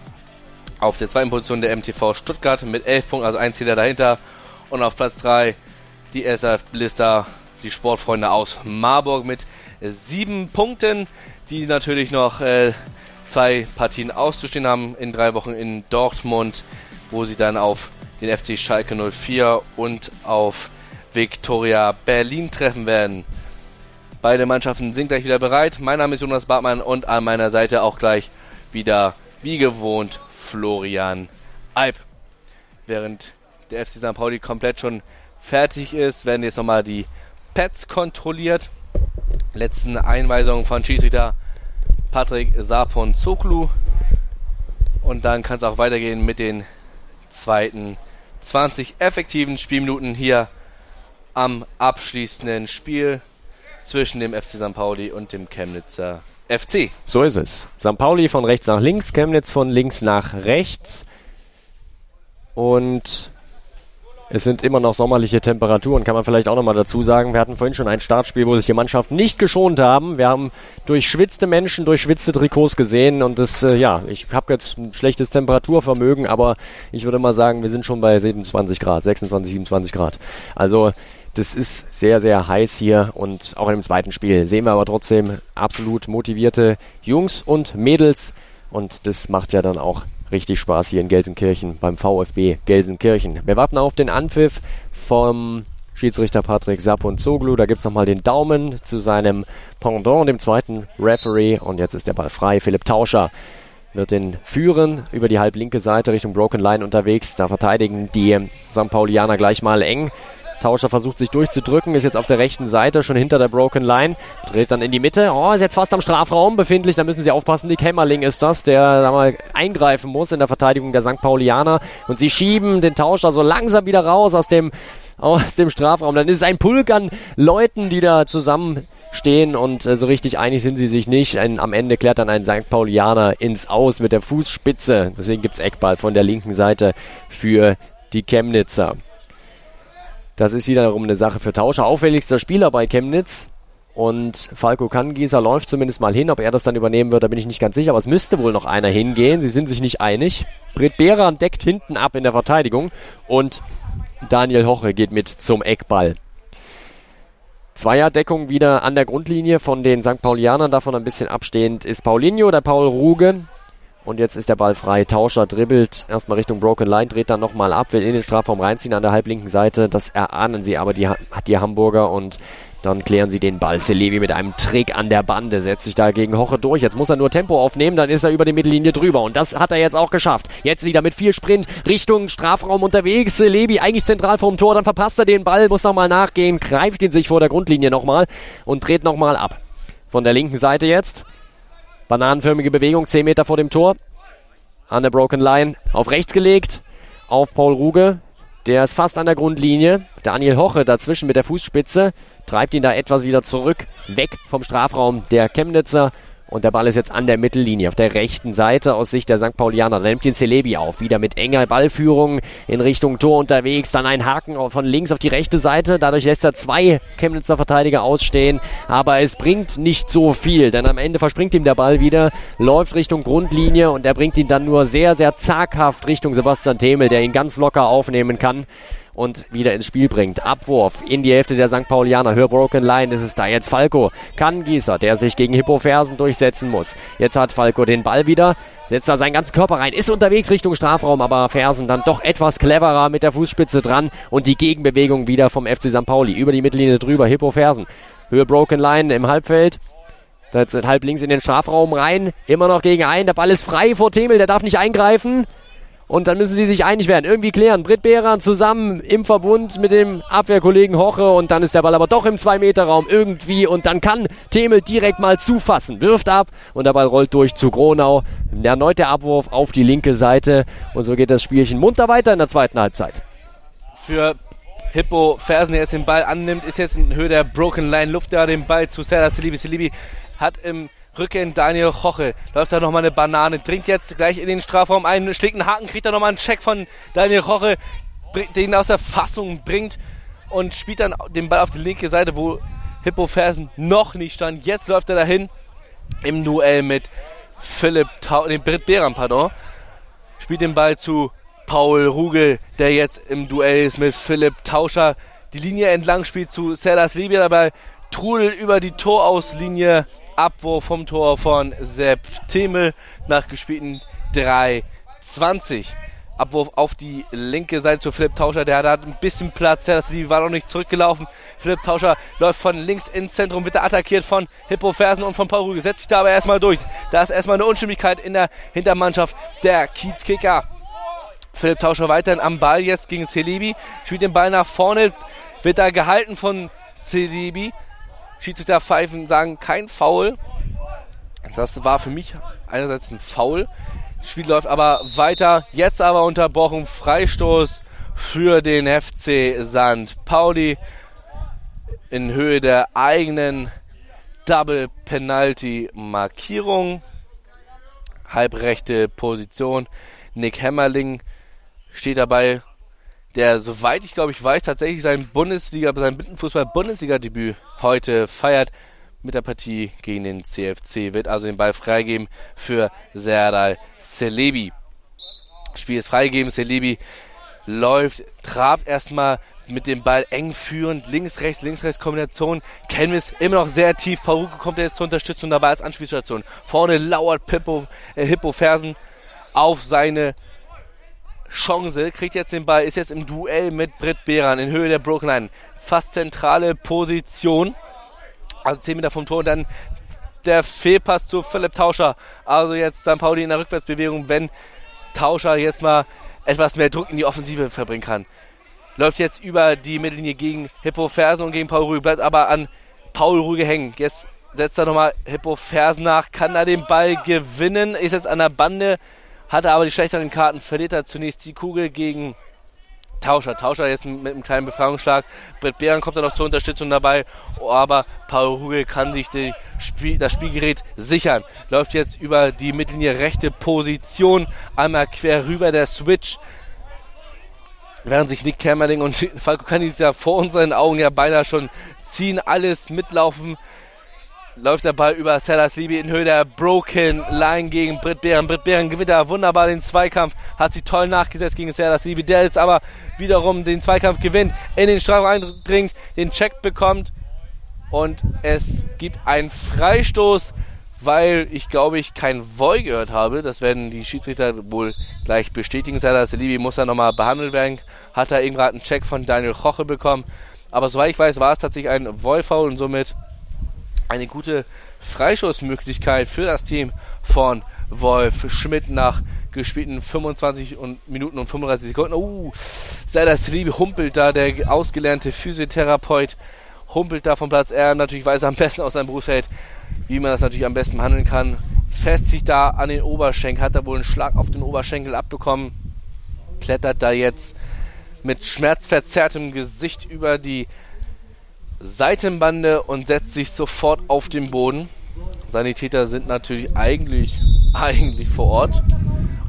Auf der zweiten Position der MTV Stuttgart mit 11 Punkten, also ein Zähler dahinter. Und auf Platz 3 die SF Blister, die Sportfreunde aus Marburg mit 7 Punkten, die natürlich noch äh, zwei Partien auszustehen haben in drei Wochen in Dortmund, wo sie dann auf den FC Schalke 04 und auf Viktoria Berlin treffen werden. Beide Mannschaften sind gleich wieder bereit. Mein Name ist Jonas Bartmann und an meiner Seite auch gleich wieder wie gewohnt Florian Alp. Während der FC St. Pauli komplett schon fertig ist, werden jetzt nochmal die Pads kontrolliert. Letzten Einweisungen von Schiedsrichter Patrick Sapon Zoklu. Und dann kann es auch weitergehen mit den zweiten 20 effektiven Spielminuten hier am abschließenden Spiel zwischen dem FC St. Pauli und dem Chemnitzer FC. So ist es. St. Pauli von rechts nach links, Chemnitz von links nach rechts. Und es sind immer noch sommerliche Temperaturen, kann man vielleicht auch nochmal dazu sagen. Wir hatten vorhin schon ein Startspiel, wo sich die Mannschaften nicht geschont haben. Wir haben durchschwitzte Menschen, durchschwitzte Trikots gesehen und das, äh, ja, ich habe jetzt ein schlechtes Temperaturvermögen, aber ich würde mal sagen, wir sind schon bei 27 Grad, 26, 27 Grad. Also das ist sehr, sehr heiß hier und auch im zweiten Spiel sehen wir aber trotzdem absolut motivierte Jungs und Mädels und das macht ja dann auch richtig Spaß hier in Gelsenkirchen beim VfB Gelsenkirchen. Wir warten auf den Anpfiff vom Schiedsrichter Patrick Saponzoglu. Da gibt es nochmal den Daumen zu seinem Pendant, dem zweiten Referee. Und jetzt ist der Ball frei. Philipp Tauscher wird den führen über die halblinke Seite Richtung Broken Line unterwegs. Da verteidigen die St. Paulianer gleich mal eng. Tauscher versucht sich durchzudrücken, ist jetzt auf der rechten Seite, schon hinter der Broken Line, dreht dann in die Mitte. Oh, ist jetzt fast am Strafraum befindlich, da müssen sie aufpassen. Nick Hämmerling ist das, der da mal eingreifen muss in der Verteidigung der St. Paulianer. Und sie schieben den Tauscher so langsam wieder raus aus dem, aus dem Strafraum. Dann ist es ein Pulk an Leuten, die da zusammen stehen und äh, so richtig einig sind sie sich nicht. Ein, am Ende klärt dann ein St. Paulianer ins Aus mit der Fußspitze. Deswegen gibt's Eckball von der linken Seite für die Chemnitzer. Das ist wiederum eine Sache für Tauscher. Auffälligster Spieler bei Chemnitz. Und Falco Kangieser läuft zumindest mal hin. Ob er das dann übernehmen wird, da bin ich nicht ganz sicher. Aber es müsste wohl noch einer hingehen. Sie sind sich nicht einig. Britt Behran deckt hinten ab in der Verteidigung. Und Daniel Hoche geht mit zum Eckball. Zweierdeckung wieder an der Grundlinie von den St. Paulianern. Davon ein bisschen abstehend ist Paulinho, der Paul Ruge. Und jetzt ist der Ball frei. Tauscher dribbelt erstmal Richtung Broken Line, dreht dann nochmal ab, will in den Strafraum reinziehen an der halblinken Seite. Das erahnen sie aber, die, die Hamburger. Und dann klären sie den Ball. Selevi mit einem Trick an der Bande setzt sich da gegen Hoche durch. Jetzt muss er nur Tempo aufnehmen, dann ist er über die Mittellinie drüber. Und das hat er jetzt auch geschafft. Jetzt wieder mit viel Sprint Richtung Strafraum unterwegs. Selevi eigentlich zentral vorm Tor, dann verpasst er den Ball, muss nochmal nachgehen, greift ihn sich vor der Grundlinie nochmal und dreht nochmal ab. Von der linken Seite jetzt. Bananenförmige Bewegung, 10 Meter vor dem Tor. An der Broken Line auf rechts gelegt. Auf Paul Ruge. Der ist fast an der Grundlinie. Daniel Hoche dazwischen mit der Fußspitze. Treibt ihn da etwas wieder zurück. Weg vom Strafraum der Chemnitzer. Und der Ball ist jetzt an der Mittellinie auf der rechten Seite aus Sicht der St. Paulianer. Da nimmt den Celebi auf. Wieder mit enger Ballführung in Richtung Tor unterwegs. Dann ein Haken von links auf die rechte Seite. Dadurch lässt er zwei Chemnitzer Verteidiger ausstehen. Aber es bringt nicht so viel, denn am Ende verspringt ihm der Ball wieder, läuft Richtung Grundlinie und er bringt ihn dann nur sehr, sehr zaghaft Richtung Sebastian Themel, der ihn ganz locker aufnehmen kann und wieder ins Spiel bringt. Abwurf in die Hälfte der St. Paulianer. Hör Broken Line ist es da. Jetzt Falco. Kann Gießer, der sich gegen Hippo Fersen durchsetzen muss. Jetzt hat Falco den Ball wieder. Setzt da seinen ganzen Körper rein. Ist unterwegs Richtung Strafraum, aber Fersen dann doch etwas cleverer mit der Fußspitze dran. Und die Gegenbewegung wieder vom FC St. Pauli. Über die Mittellinie drüber. Hippo Fersen. Höhe Broken Line im Halbfeld. Jetzt halb links in den Strafraum rein. Immer noch gegen einen. Der Ball ist frei vor Themel. Der darf nicht eingreifen. Und dann müssen sie sich einig werden, irgendwie klären. Britt Behran zusammen im Verbund mit dem Abwehrkollegen Hoche und dann ist der Ball aber doch im 2-Meter-Raum irgendwie und dann kann Themel direkt mal zufassen. Wirft ab und der Ball rollt durch zu Gronau. Erneut der Abwurf auf die linke Seite und so geht das Spielchen munter weiter in der zweiten Halbzeit. Für Hippo Fersen, der jetzt den Ball annimmt, ist jetzt in Höhe der Broken Line, Luft da den Ball zu Serda Selibi. Selibi hat im Rücken Daniel Hoche. Läuft da nochmal eine Banane, dringt jetzt gleich in den Strafraum ein, schlägt einen Haken, kriegt da nochmal einen Check von Daniel Hoche. den aus der Fassung bringt und spielt dann den Ball auf die linke Seite, wo Hippo Fersen noch nicht stand. Jetzt läuft er dahin im Duell mit Philipp Tau, den Britt Behran, pardon. Spielt den Ball zu Paul Rugel, der jetzt im Duell ist mit Philipp Tauscher. Die Linie entlang spielt zu Serdas Libya dabei. Trudel über die Torauslinie. Abwurf vom Tor von Sepp Themel nach gespielten 3,20. Abwurf auf die linke Seite zu Philipp Tauscher. Der hat ein bisschen Platz. Das war noch nicht zurückgelaufen. Philipp Tauscher läuft von links ins Zentrum, wird attackiert von Hippo Fersen und von Paul Rüge. Setzt sich da aber erstmal durch. Da ist erstmal eine Unstimmigkeit in der Hintermannschaft der Kiezkicker. Philipp Tauscher weiterhin am Ball jetzt gegen Celebi. Spielt den Ball nach vorne. Wird da gehalten von Celebi. Schiedsrichter pfeifen sagen kein Foul. Das war für mich einerseits ein Foul. Das Spiel läuft aber weiter. Jetzt aber unterbrochen. Freistoß für den FC St. Pauli in Höhe der eigenen Double Penalty Markierung. Halbrechte Position. Nick Hämmerling steht dabei, der, soweit ich glaube ich weiß, tatsächlich sein Bundesliga, sein Bittenfußball-Bundesliga-Debüt heute feiert mit der Partie gegen den CFC. Wird also den Ball freigeben für Serdal Celebi. Spiel ist freigegeben. Celebi läuft, trabt erstmal mit dem Ball eng führend, links, rechts, links, rechts Kombination. Kenvis immer noch sehr tief. Paruke kommt jetzt zur Unterstützung dabei als Anspielstation. Vorne lauert Pippo, äh, Hippo Fersen auf seine Chance, kriegt jetzt den Ball, ist jetzt im Duell mit Britt Behran in Höhe der Broken Line. Fast zentrale Position also 10 Meter vom Tor und dann der Fehlpass zu Philipp Tauscher. Also jetzt St. Pauli in der Rückwärtsbewegung, wenn Tauscher jetzt mal etwas mehr Druck in die Offensive verbringen kann. Läuft jetzt über die Mittellinie gegen Hippo Fersen und gegen Paul Rüge, bleibt aber an Paul Rüge hängen. Jetzt setzt er nochmal Hippo Fersen nach, kann er den Ball gewinnen, ist jetzt an der Bande, hat er aber die schlechteren Karten, verliert er zunächst die Kugel gegen Tauscher. Tauscher jetzt mit einem kleinen Befreiungsschlag. Brett Behren kommt da noch zur Unterstützung dabei. Aber Paul Rugel kann sich Spiel, das Spielgerät sichern. Läuft jetzt über die Mittellinie rechte Position. Einmal quer rüber der Switch. Während sich Nick Kämmerling und *laughs* Falco Canis ja vor unseren Augen ja beinahe schon ziehen, alles mitlaufen läuft der Ball über Sellers Liebe in Höhe der Broken Line gegen Britt Behren. Britt Behren gewinnt da wunderbar den Zweikampf, hat sie toll nachgesetzt gegen Sellers Liebe, der jetzt aber wiederum den Zweikampf gewinnt, in den Strafraum eindringt, den Check bekommt und es gibt einen Freistoß, weil ich glaube ich kein Voll gehört habe. Das werden die Schiedsrichter wohl gleich bestätigen. Sellers Liebe muss da nochmal behandelt werden. Hat er eben gerade einen Check von Daniel Koche bekommen. Aber soweit ich weiß, war es tatsächlich ein Vollfoul und somit eine gute Freischussmöglichkeit für das Team von Wolf Schmidt nach gespielten 25 und Minuten und 35 Sekunden. Uh, sei das Liebe humpelt da, der ausgelernte Physiotherapeut humpelt da vom Platz. Er natürlich weiß am besten aus seinem Berufsfeld, wie man das natürlich am besten handeln kann. Fest sich da an den Oberschenkel, hat da wohl einen Schlag auf den Oberschenkel abbekommen, klettert da jetzt mit schmerzverzerrtem Gesicht über die Seitenbande und setzt sich sofort auf den Boden. Sanitäter sind natürlich eigentlich, *laughs* eigentlich vor Ort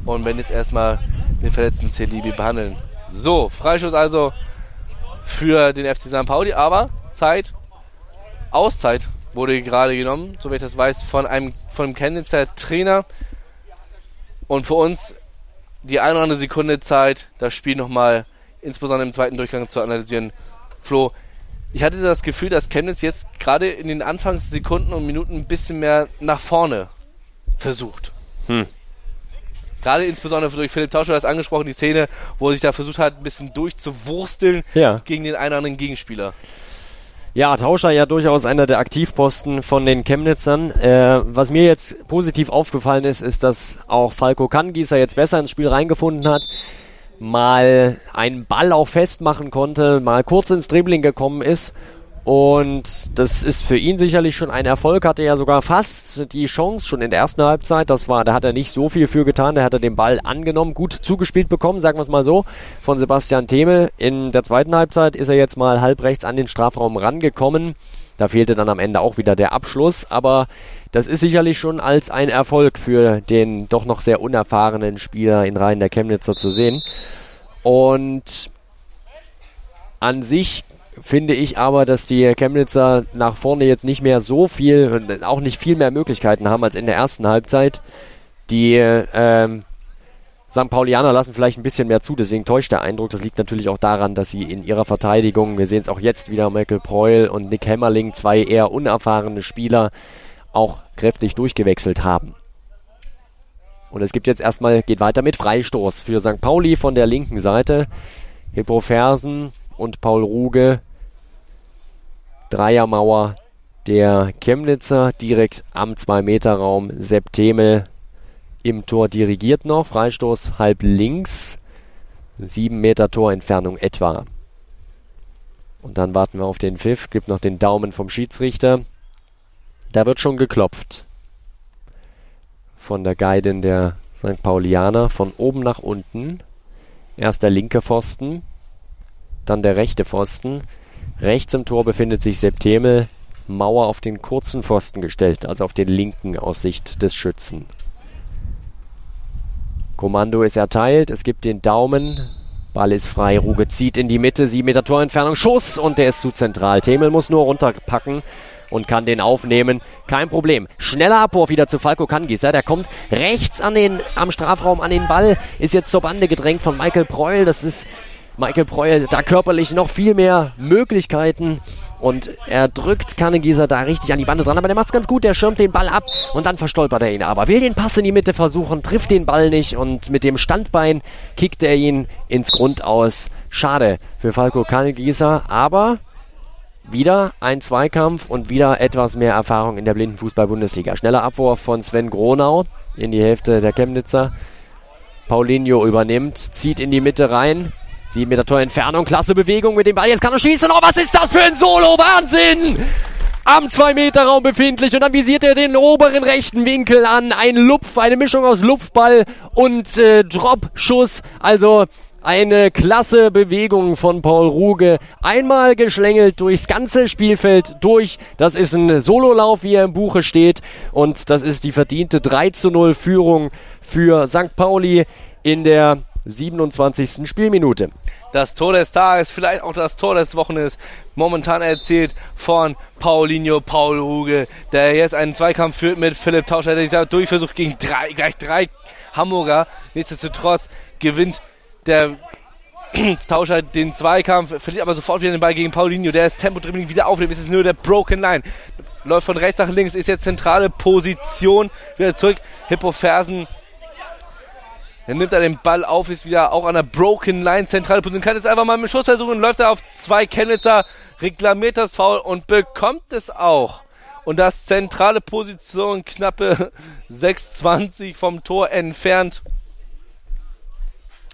und werden jetzt erstmal den verletzten Celibi behandeln. So, Freischuss also für den FC St. Pauli, aber Zeit, Auszeit wurde gerade genommen, so wie ich das weiß, von einem, von einem Chemnitzer Trainer. Und für uns die eine oder andere Sekunde Zeit, das Spiel nochmal insbesondere im zweiten Durchgang zu analysieren. Flo, ich hatte das Gefühl, dass Chemnitz jetzt gerade in den Anfangssekunden und Minuten ein bisschen mehr nach vorne versucht. Hm. Gerade insbesondere durch Philipp Tauscher das angesprochen, die Szene, wo er sich da versucht hat, ein bisschen durchzuwursteln ja. gegen den einen oder anderen Gegenspieler. Ja, Tauscher ja durchaus einer der Aktivposten von den Chemnitzern. Äh, was mir jetzt positiv aufgefallen ist, ist, dass auch Falco Kangieser jetzt besser ins Spiel reingefunden hat mal einen Ball auch festmachen konnte, mal kurz ins Dribbling gekommen ist. Und das ist für ihn sicherlich schon ein Erfolg. Hatte ja sogar fast die Chance schon in der ersten Halbzeit. Das war, da hat er nicht so viel für getan. Da hat er den Ball angenommen, gut zugespielt bekommen, sagen wir es mal so, von Sebastian Themel. In der zweiten Halbzeit ist er jetzt mal halb rechts an den Strafraum rangekommen. Da fehlte dann am Ende auch wieder der Abschluss. Aber das ist sicherlich schon als ein Erfolg für den doch noch sehr unerfahrenen Spieler in Reihen der Chemnitzer zu sehen. Und An sich finde ich aber, dass die Chemnitzer nach vorne jetzt nicht mehr so viel, auch nicht viel mehr Möglichkeiten haben als in der ersten Halbzeit. Die ähm, St. Paulianer lassen vielleicht ein bisschen mehr zu, deswegen täuscht der Eindruck. Das liegt natürlich auch daran, dass sie in ihrer Verteidigung, wir sehen es auch jetzt wieder, Michael Preul und Nick Hämmerling, zwei eher unerfahrene Spieler, auch kräftig durchgewechselt haben. Und es gibt jetzt erstmal, geht weiter mit Freistoß für St. Pauli von der linken Seite. Hippo Fersen und Paul Ruge. Dreiermauer der Chemnitzer direkt am 2-Meter-Raum. Sepp Themel im Tor dirigiert noch. Freistoß halb links. 7 Meter Torentfernung etwa. Und dann warten wir auf den Pfiff. Gibt noch den Daumen vom Schiedsrichter. Da wird schon geklopft. Von der Guidin der St. Paulianer. Von oben nach unten. Erst der linke Pfosten. Dann der rechte Pfosten. Rechts im Tor befindet sich Septemel. Mauer auf den kurzen Pfosten gestellt, also auf den linken aus Sicht des Schützen. Kommando ist erteilt. Es gibt den Daumen. Ball ist frei. Ruge zieht in die Mitte. 7 Meter Torentfernung. Schuss und der ist zu zentral. Themel muss nur runterpacken und kann den aufnehmen. Kein Problem. Schneller Abwurf wieder zu Falco Kangieser. Der kommt rechts an den, am Strafraum an den Ball. Ist jetzt zur Bande gedrängt von Michael Preul. Das ist Michael Preul da körperlich noch viel mehr Möglichkeiten. Und er drückt Kannegieser da richtig an die Bande dran, aber der macht es ganz gut. Der schirmt den Ball ab und dann verstolpert er ihn. Aber will den Pass in die Mitte versuchen, trifft den Ball nicht und mit dem Standbein kickt er ihn ins Grundaus. Schade für Falco Kannegieser, aber wieder ein Zweikampf und wieder etwas mehr Erfahrung in der Blindenfußball-Bundesliga. Schneller Abwurf von Sven Gronau in die Hälfte der Chemnitzer. Paulinho übernimmt, zieht in die Mitte rein. Sieben Meter Torentfernung, klasse Bewegung mit dem Ball. Jetzt kann er schießen. Oh, was ist das für ein Solo? Wahnsinn! Am 2-Meter-Raum befindlich und dann visiert er den oberen rechten Winkel an. Ein Lupf, eine Mischung aus Lupfball und äh, Drop-Schuss. Also eine klasse Bewegung von Paul Ruge. Einmal geschlängelt durchs ganze Spielfeld durch. Das ist ein Sololauf, wie er im Buche steht. Und das ist die verdiente 3 zu 0 Führung für St. Pauli in der 27. Spielminute. Das Tor des Tages, vielleicht auch das Tor des Wochenendes, momentan erzielt von Paulinho Paul Ruge, der jetzt einen Zweikampf führt mit Philipp Tauscher, der dieser Durchversuch gegen drei, gleich drei Hamburger. Nichtsdestotrotz gewinnt der *clears throat* Tauscher den Zweikampf, verliert aber sofort wieder den Ball gegen Paulinho, der das Tempo-Dribbling wieder aufnimmt. Es ist nur der Broken Line. Läuft von rechts nach links, ist jetzt zentrale Position. Wieder zurück. Hippo Fersen dann nimmt er den Ball auf, ist wieder auch an der Broken Line zentrale Position. Kann jetzt einfach mal mit Schuss versuchen, läuft er auf zwei Chemnitzer, reklamiert das Foul und bekommt es auch. Und das zentrale Position, knappe *laughs* 6,20 vom Tor entfernt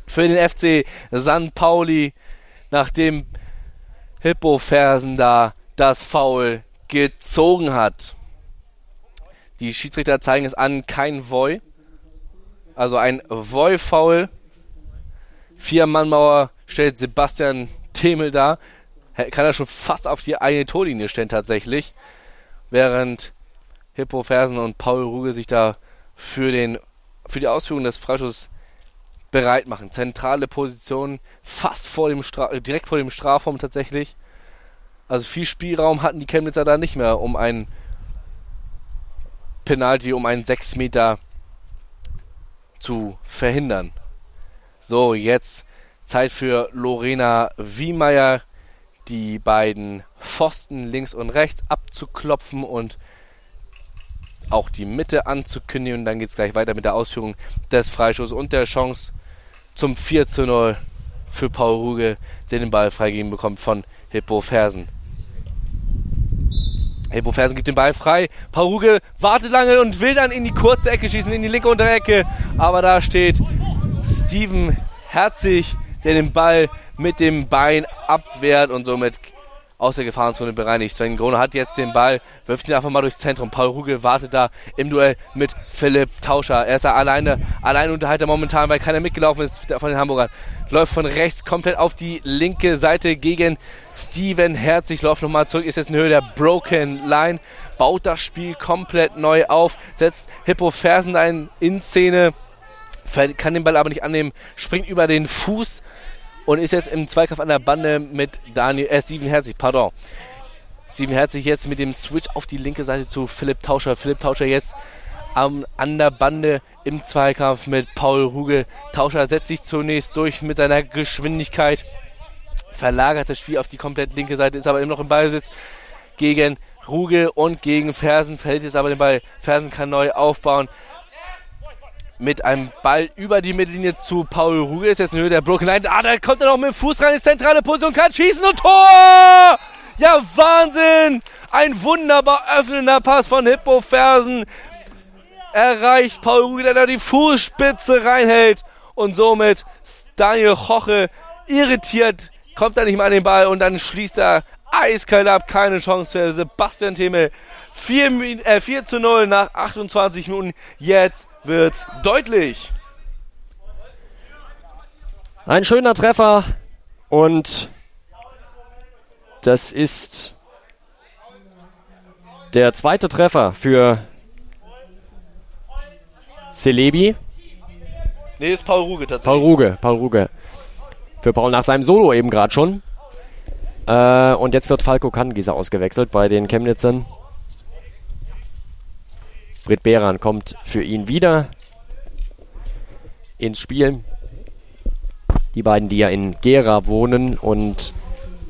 für den FC San Pauli, nachdem Hippo Fersen da das Foul gezogen hat. Die Schiedsrichter zeigen es an, kein Voy. Also ein Voy-Foul. Vier-Mann-Mauer stellt Sebastian Themel da. Kann er schon fast auf die eigene Torlinie stellen tatsächlich. Während Hippo Fersen und Paul Ruge sich da für, den, für die Ausführung des Freischusses bereit machen. Zentrale Position, fast vor dem Stra direkt vor dem Strafraum tatsächlich. Also viel Spielraum hatten die Chemnitzer da nicht mehr, um ein Penalty, um einen 6 Meter zu verhindern. So, jetzt Zeit für Lorena Wiemeyer, die beiden Pfosten links und rechts abzuklopfen und auch die Mitte anzukündigen. Und dann geht es gleich weiter mit der Ausführung des Freischusses und der Chance zum 4 zu 0 für Paul Ruge, der den Ball freigegeben bekommt von Hippo Fersen. Hippo Fersen gibt den Ball frei. Paruge wartet lange und will dann in die kurze Ecke schießen, in die linke untere Ecke. Aber da steht Steven Herzig, der den Ball mit dem Bein abwehrt und somit aus der Gefahrenzone bereinigt. Sven Grone hat jetzt den Ball, wirft ihn einfach mal durchs Zentrum. Paul Ruge wartet da im Duell mit Philipp Tauscher. Er ist da alleine, allein Unterhalter momentan, weil keiner mitgelaufen ist von den Hamburgern. Läuft von rechts komplett auf die linke Seite gegen Steven Herzig. Läuft nochmal zurück, ist jetzt in Höhe der Broken Line. Baut das Spiel komplett neu auf, setzt Hippo Fersen ein in Szene, kann den Ball aber nicht annehmen, springt über den Fuß und ist jetzt im Zweikampf an der Bande mit Daniel, äh, Steven Herzig, pardon. Steven Herzig jetzt mit dem Switch auf die linke Seite zu Philipp Tauscher. Philipp Tauscher jetzt ähm, an der Bande im Zweikampf mit Paul Ruge. Tauscher setzt sich zunächst durch mit seiner Geschwindigkeit, verlagert das Spiel auf die komplett linke Seite, ist aber immer noch im Ballbesitz gegen Ruge und gegen Fersen, verliert jetzt aber den Ball. Fersen kann neu aufbauen. Mit einem Ball über die Mittellinie zu Paul Ruge. Ist jetzt in Höhe der Broken Line. Ah, da kommt er noch mit dem Fuß rein in die zentrale Position, kann schießen und Tor! Ja, Wahnsinn! Ein wunderbar öffnender Pass von Hippo Fersen. Erreicht Paul Ruge, der da die Fußspitze reinhält. Und somit Daniel Hoche irritiert, kommt er nicht mehr an den Ball und dann schließt er eiskalt ab. Keine Chance für Sebastian Themel. 4, äh, 4 zu 0 nach 28 Minuten. Jetzt wird's deutlich. Ein schöner Treffer und das ist der zweite Treffer für Celebi. Nee, ist Paul Ruge tatsächlich. Paul Ruge, Paul Ruge. Für Paul nach seinem Solo eben gerade schon. Äh, und jetzt wird Falco Kangieser ausgewechselt bei den Chemnitzern. Britt Behran kommt für ihn wieder ins Spiel. Die beiden, die ja in Gera wohnen und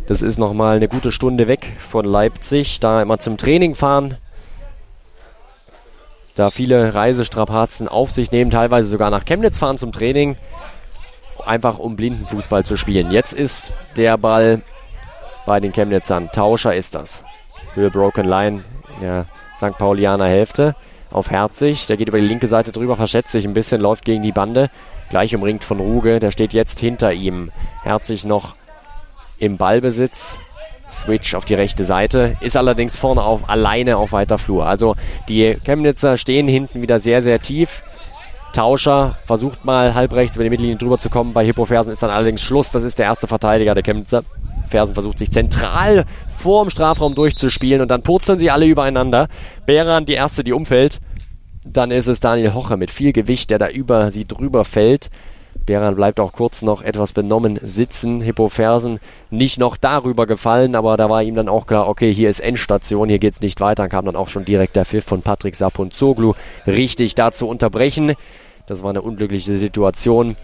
das ist nochmal eine gute Stunde weg von Leipzig, da immer zum Training fahren. Da viele Reisestrapazen auf sich nehmen, teilweise sogar nach Chemnitz fahren zum Training, einfach um Blindenfußball zu spielen. Jetzt ist der Ball bei den Chemnitzern. Tauscher ist das. Höhe Broken Line der St. Paulianer Hälfte auf Herzig. Der geht über die linke Seite drüber, verschätzt sich ein bisschen, läuft gegen die Bande. Gleich umringt von Ruge. Der steht jetzt hinter ihm. Herzig noch im Ballbesitz. Switch auf die rechte Seite, ist allerdings vorne auf alleine auf weiter Flur. Also die Chemnitzer stehen hinten wieder sehr, sehr tief. Tauscher versucht mal halb rechts über die Mittellinie drüber zu kommen. Bei Hippo Fersen ist dann allerdings Schluss. Das ist der erste Verteidiger der Chemnitzer. Fersen versucht sich zentral vor dem Strafraum durchzuspielen und dann purzeln sie alle übereinander. Beran die erste, die umfällt. Dann ist es Daniel Hoche mit viel Gewicht, der da über sie drüber fällt. Beran bleibt auch kurz noch etwas benommen sitzen. Hippo Fersen nicht noch darüber gefallen, aber da war ihm dann auch klar, okay, hier ist Endstation, hier geht's nicht weiter. Dann kam dann auch schon direkt der Pfiff von Patrick Sapunzoglu, richtig da zu unterbrechen. Das war eine unglückliche Situation.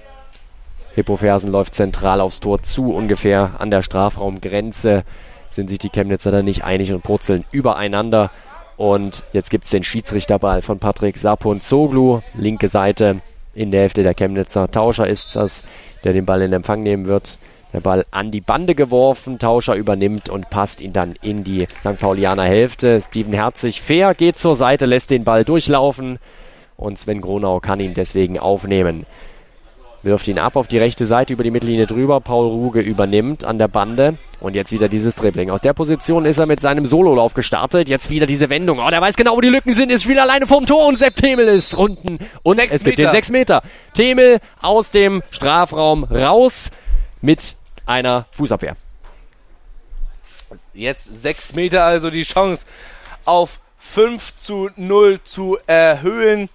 Hippo Fersen läuft zentral aufs Tor zu, ungefähr an der Strafraumgrenze. Sind sich die Chemnitzer da nicht einig und purzeln übereinander. Und jetzt gibt es den Schiedsrichterball von Patrick Sapunzoglu, linke Seite in der Hälfte der Chemnitzer. Tauscher ist das, der den Ball in Empfang nehmen wird. Der Ball an die Bande geworfen, Tauscher übernimmt und passt ihn dann in die St. Paulianer Hälfte. Steven Herzig fair geht zur Seite, lässt den Ball durchlaufen und Sven Gronau kann ihn deswegen aufnehmen. Wirft ihn ab auf die rechte Seite über die Mittellinie drüber. Paul Ruge übernimmt an der Bande. Und jetzt wieder dieses Dribbling. Aus der Position ist er mit seinem Sololauf gestartet. Jetzt wieder diese Wendung. Oh, der weiß genau, wo die Lücken sind. Ist wieder alleine vorm Tor und Sepp Themel ist unten. Und Sechs es gibt Meter. den 6 Meter. Themel aus dem Strafraum raus mit einer Fußabwehr. Jetzt 6 Meter, also die Chance auf 5 zu 0 zu erhöhen.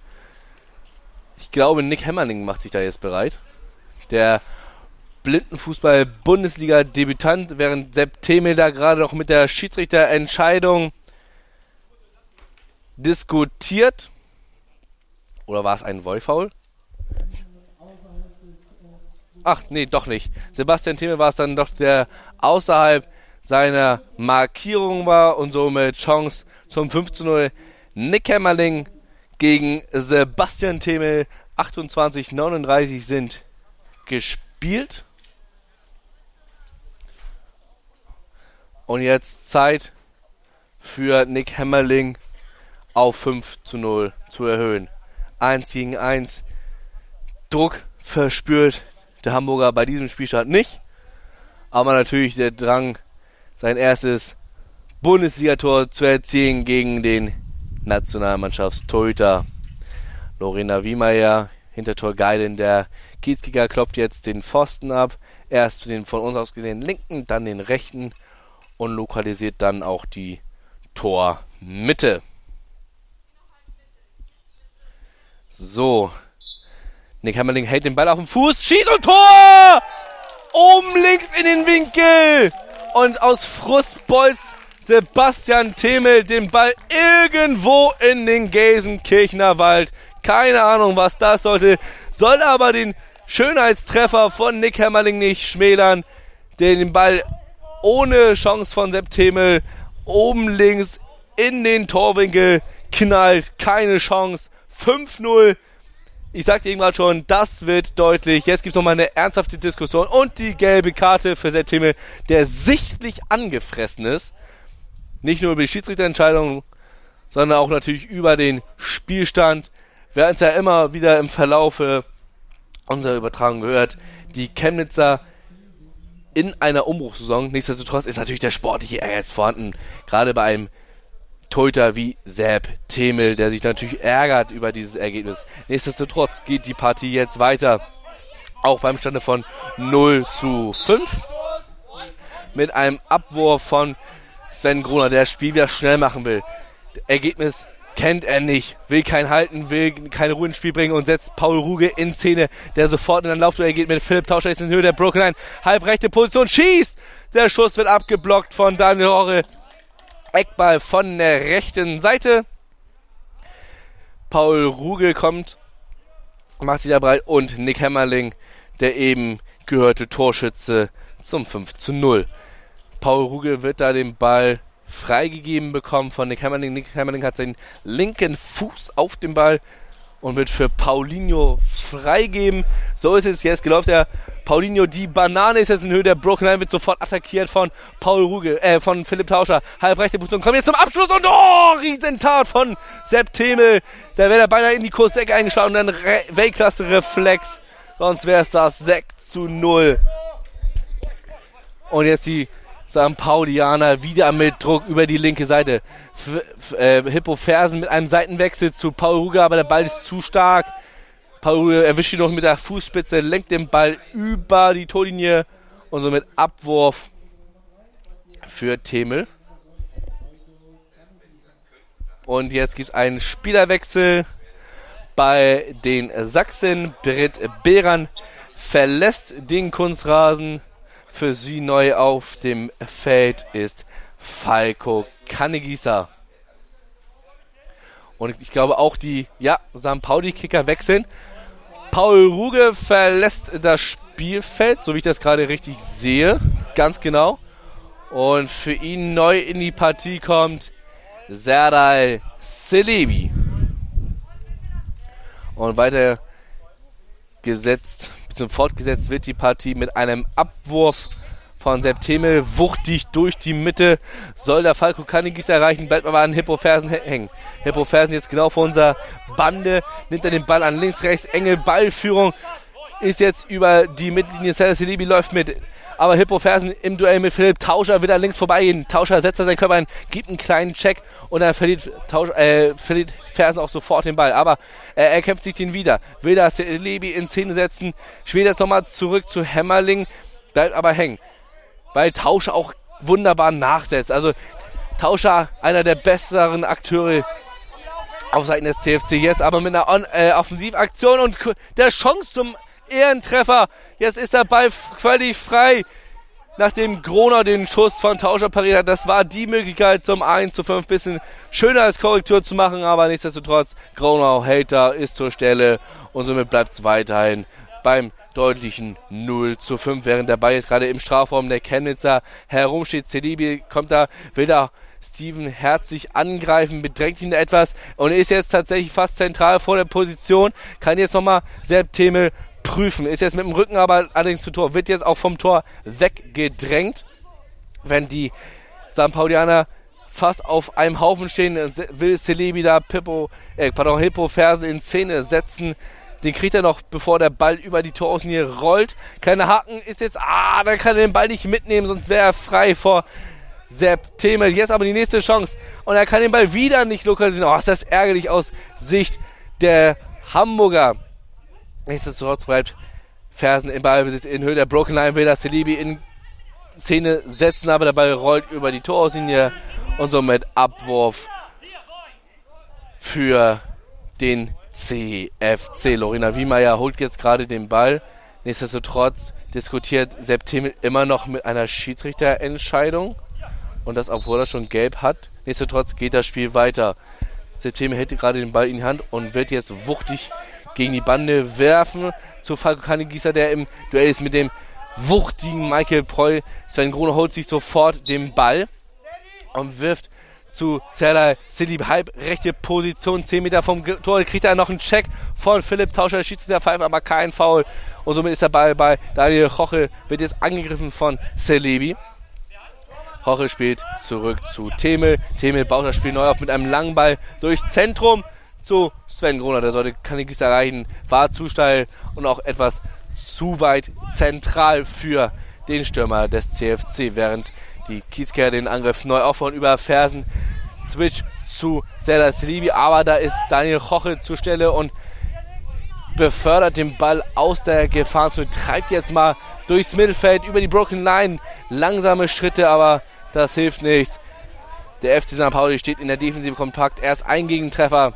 Ich glaube, Nick Hemmerling macht sich da jetzt bereit. Der Blindenfußball-Bundesliga-Debütant, während Sepp Themel da gerade noch mit der Schiedsrichterentscheidung diskutiert. Oder war es ein Wollfaul? Ach, nee, doch nicht. Sebastian Themel war es dann doch, der außerhalb seiner Markierung war und somit Chance zum 5 zu 0. Nick Hemmerling gegen Sebastian Themel. 28, 39 sind gespielt. Und jetzt Zeit für Nick Hemmerling auf 5 zu 0 zu erhöhen. 1 gegen 1. Druck verspürt der Hamburger bei diesem Spielstand nicht. Aber natürlich der Drang, sein erstes Bundesligator zu erzielen gegen den Nationalmannschaftstorhüter Lorena Wiemeyer. Hintertor Geilen, der Kiezkicker klopft jetzt den Pfosten ab. Erst den von uns aus gesehen linken, dann den rechten und lokalisiert dann auch die Tormitte. So. Nick Hammerling hält den Ball auf dem Fuß. Schieß und Tor! 2 zu 1 für den FC St. Pauli. 2 zu 1 für den FC St. Pauli. oben links in den Winkel. Und aus Frust bolzt Sebastian Themel den Ball irgendwo in den Gelsenkirchener Wald. Keine Ahnung, was das sollte. Soll aber den Schönheitstreffer von Nick Hämmerling nicht schmälern. Den Ball ohne Chance von Sepp Themel oben links in den Torwinkel knallt. Keine Chance. 5-0. Ich sagte eben gerade schon, das wird deutlich. Jetzt gibt es nochmal eine ernsthafte Diskussion und die gelbe Karte für Sepp Themel, der sichtlich angefressen ist. Nicht nur über die Schiedsrichterentscheidung, sondern auch natürlich über den Spielstand. Wir haben es ja immer wieder im Verlaufe unserer Übertragung gehört. Die Chemnitzer in einer Umbruchssaison. Nichtsdestotrotz ist natürlich der sportliche Ehrgeiz vorhanden. Gerade bei einem Torhüter wie Sepp Themel, der sich natürlich ärgert über dieses Ergebnis. Nichtsdestotrotz geht die Partie jetzt weiter. Auch beim Stande von 0 zu 5. Mit einem Abwurf von Sven Gruner, der das Spiel wieder schnell machen will. Ergebnis kennt er nicht, will kein Halten, will keine Ruhe ins Spiel bringen und setzt Paul Ruge in Szene, der sofort in den Laufduell geht mit Philipp Tauscher, ist in Höhe der Broken Line, halbrechte Position, schießt! Der Schuss wird abgeblockt von Daniel Horre. Eckball von der rechten Seite. Paul Ruge kommt, macht sich da breit und Nick Hämmerling, der eben gehörte Torschütze zum 5 zu 0. Paul Ruge wird da den Ball freigegeben bekommen von Nick Hammerling. Nick Hammerling hat seinen linken Fuß auf dem Ball und wird für Paulinho freigeben. So ist es jetzt. Geläuft der Paulinho. Die Banane ist jetzt in Höhe der Broken Line, wird sofort attackiert von Paul Ruge, äh, von Philipp Tauscher. Halbrechte Position. Kommt jetzt zum Abschluss und oh, Riesentat von Sepp Themel. Da wäre er beinahe in die Kursecke eingeschlagen und dann Re Weltklasse-Reflex. Sonst wäre es das 6 zu 0. Und jetzt die St. Paulianer wieder mit Druck über die linke Seite. F äh, Hippo Fersen mit einem Seitenwechsel zu Paul Ruger, aber der Ball ist zu stark. Paul Ruger erwischt ihn noch mit der Fußspitze, lenkt den Ball über die Torlinie und somit Abwurf für Themel. Und jetzt gibt es einen Spielerwechsel bei den Sachsen. Britt Behran verlässt den Kunstrasen für sie neu auf dem Feld ist Falco Kannegießer. Und ich glaube auch die, ja, St. Pauli-Kicker wechseln. Paul Ruge verlässt das Spielfeld, so wie ich das gerade richtig sehe. Ganz genau. Und für ihn neu in die Partie kommt Serdal Celebi. Und weiter gesetzt bzw. fortgesetzt wird die Partie mit einem Abwurf von Septemel, wuchtig durch die Mitte, soll der Falco Kannigis erreichen, bleibt aber an Hippo Fersen hängen. Hippo Fersen jetzt genau vor unserer Bande, nimmt er den Ball an links, rechts, enge Ballführung, ist jetzt über die Mittellinie, Cesar Silibi läuft mit, aber Hippo Fersen im Duell mit Philipp Tauscher will er links vorbeigehen. Tauscher setzt er seinen Körper ein, gibt einen kleinen Check und dann verliert, Tauscher, äh, verliert Fersen auch sofort den Ball. Aber äh, er kämpft sich den wieder. Will das Lebi in Szene setzen, spielt jetzt nochmal zurück zu Hämmerling, bleibt aber hängen. Weil Tauscher auch wunderbar nachsetzt. Also Tauscher, einer der besseren Akteure auf Seiten des CFC. Jetzt aber mit einer On äh, Offensivaktion und der Chance zum Ehrentreffer. Jetzt ist der Ball völlig frei. Nachdem Groner den Schuss von Tauscher pariert hat, das war die Möglichkeit zum 1 zu 5 bisschen schöner als Korrektur zu machen, aber nichtsdestotrotz, Groner hält da, ist zur Stelle und somit bleibt es weiterhin beim deutlichen 0 zu 5, während der Ball jetzt gerade im Strafraum der Chemnitzer herumsteht. Cedibi kommt da, will da Steven herzlich angreifen, bedrängt ihn etwas und ist jetzt tatsächlich fast zentral vor der Position, kann jetzt nochmal Sepp Themel prüfen. Ist jetzt mit dem Rücken aber allerdings zu Tor. Wird jetzt auch vom Tor weggedrängt. Wenn die St. Paulianer fast auf einem Haufen stehen, will Celebi da Pippo, äh, pardon, Hippo Fersen in Szene setzen. Den kriegt er noch, bevor der Ball über die Toraußenlinie rollt. Kleiner Haken ist jetzt, ah, dann kann er den Ball nicht mitnehmen, sonst wäre er frei vor Sepp Themel. Jetzt aber die nächste Chance. Und er kann den Ball wieder nicht lokalisieren. Oh, ist das ärgerlich aus Sicht der Hamburger. Nichtsdestotrotz bleibt Fersen im Ballbesitz in Höhe der Broken Line, will das Celebi in Szene setzen, aber der Ball rollt über die Torauslinie und somit Abwurf für den CFC. Lorena Wiemeyer holt jetzt gerade den Ball. Nichtsdestotrotz diskutiert Sepp Themel immer noch mit einer Schiedsrichterentscheidung. Und das, obwohl er schon gelb hat. Nichtsdestotrotz geht das Spiel weiter. Sepp Themel hält gerade den Ball in die Hand und wird jetzt wuchtig gegen die Bande werfen. Zu Falco Kannegießer, der im Duell ist mit dem wuchtigen Michael Preu. Sven Grune holt sich sofort den Ball und wirft zu Serdar City, halb rechte Position, 10 Meter vom Tor, kriegt er noch einen Check von Philipp Tauscher, der Schiedsrichter pfeift aber kein Foul und somit ist der Ball bei Daniel Roche, wird jetzt angegriffen von Celebi. Roche spielt zurück zu Temel, Temel baut das Spiel neu auf mit einem langen Ball durchs Zentrum zu Sven Gruner, der sollte Kanigis erreichen, war zu steil und auch etwas zu weit zentral für den Stürmer des CFC, während die Kiezker den Angriff neu aufbauen über Fersen. Switch zu Serdar Selibi, aber da ist Daniel Koche zur Stelle und befördert den Ball aus der Gefahrenzone, treibt jetzt mal durchs Mittelfeld über die Broken Line. Langsame Schritte, aber das hilft nichts. Der FC St. Pauli steht in der Defensive kompakt. Erst ein Gegentreffer.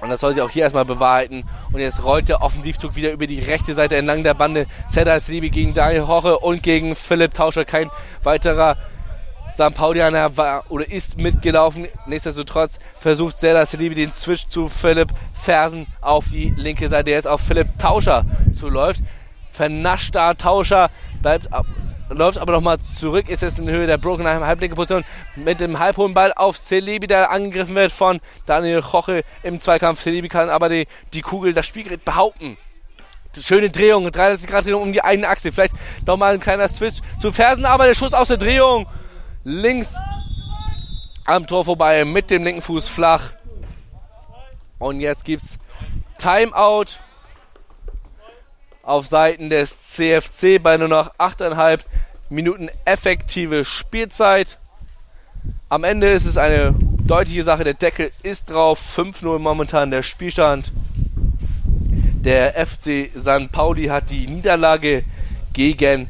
Und das soll sich auch hier erstmal bewahrheiten. Und jetzt rollt der Offensivzug wieder über die rechte Seite entlang der Bande. Cedar Slibi gegen Daniel Hoche und gegen Philipp Tauscher. Kein weiterer St. Paulianer war oder ist mitgelaufen. Nichtsdestotrotz versucht Cedar Slibi den Switch zu Philipp Fersen auf die linke Seite. Jetzt auf Philipp Tauscher zuläuft. Vernaschter Tauscher bleibt läuft aber nochmal zurück, ist jetzt in Höhe der Broken halblinke Position mit dem halbhohen Ball auf Celebi, der angegriffen wird von Daniel Koche im Zweikampf. Celebi kann aber die, die Kugel, das Spielgerät behaupten. Schöne Drehung, 360 Grad Drehung um die eigene Achse. Vielleicht nochmal ein kleiner Switch zu Fersen, aber der Schuss aus der Drehung. Links am Tor vorbei mit dem linken Fuß flach. Und jetzt gibt's Timeout auf Seiten des CFC bei nur noch 8,5 Minuten effektive Spielzeit. Am Ende ist es eine deutliche Sache. Der Deckel ist drauf. 5-0 momentan der Spielstand. Der FC St. Pauli hat die Niederlage gegen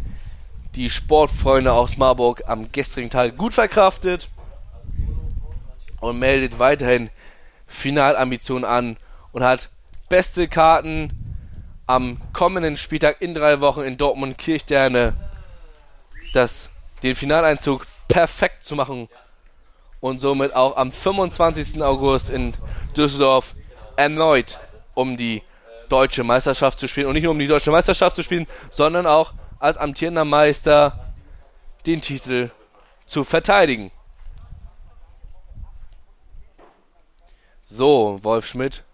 die Sportfreunde aus Marburg am gestrigen Tag gut verkraftet und meldet weiterhin Finalambitionen an und hat beste Karten am kommenden Spieltag in drei Wochen in Dortmund Kirchsterne das, den Finaleinzug perfekt zu machen und somit auch am 25. August in Düsseldorf erneut um die deutsche Meisterschaft zu spielen und nicht nur um die deutsche Meisterschaft zu spielen, sondern auch als amtierender Meister den Titel zu verteidigen. So, Wolf Schmidt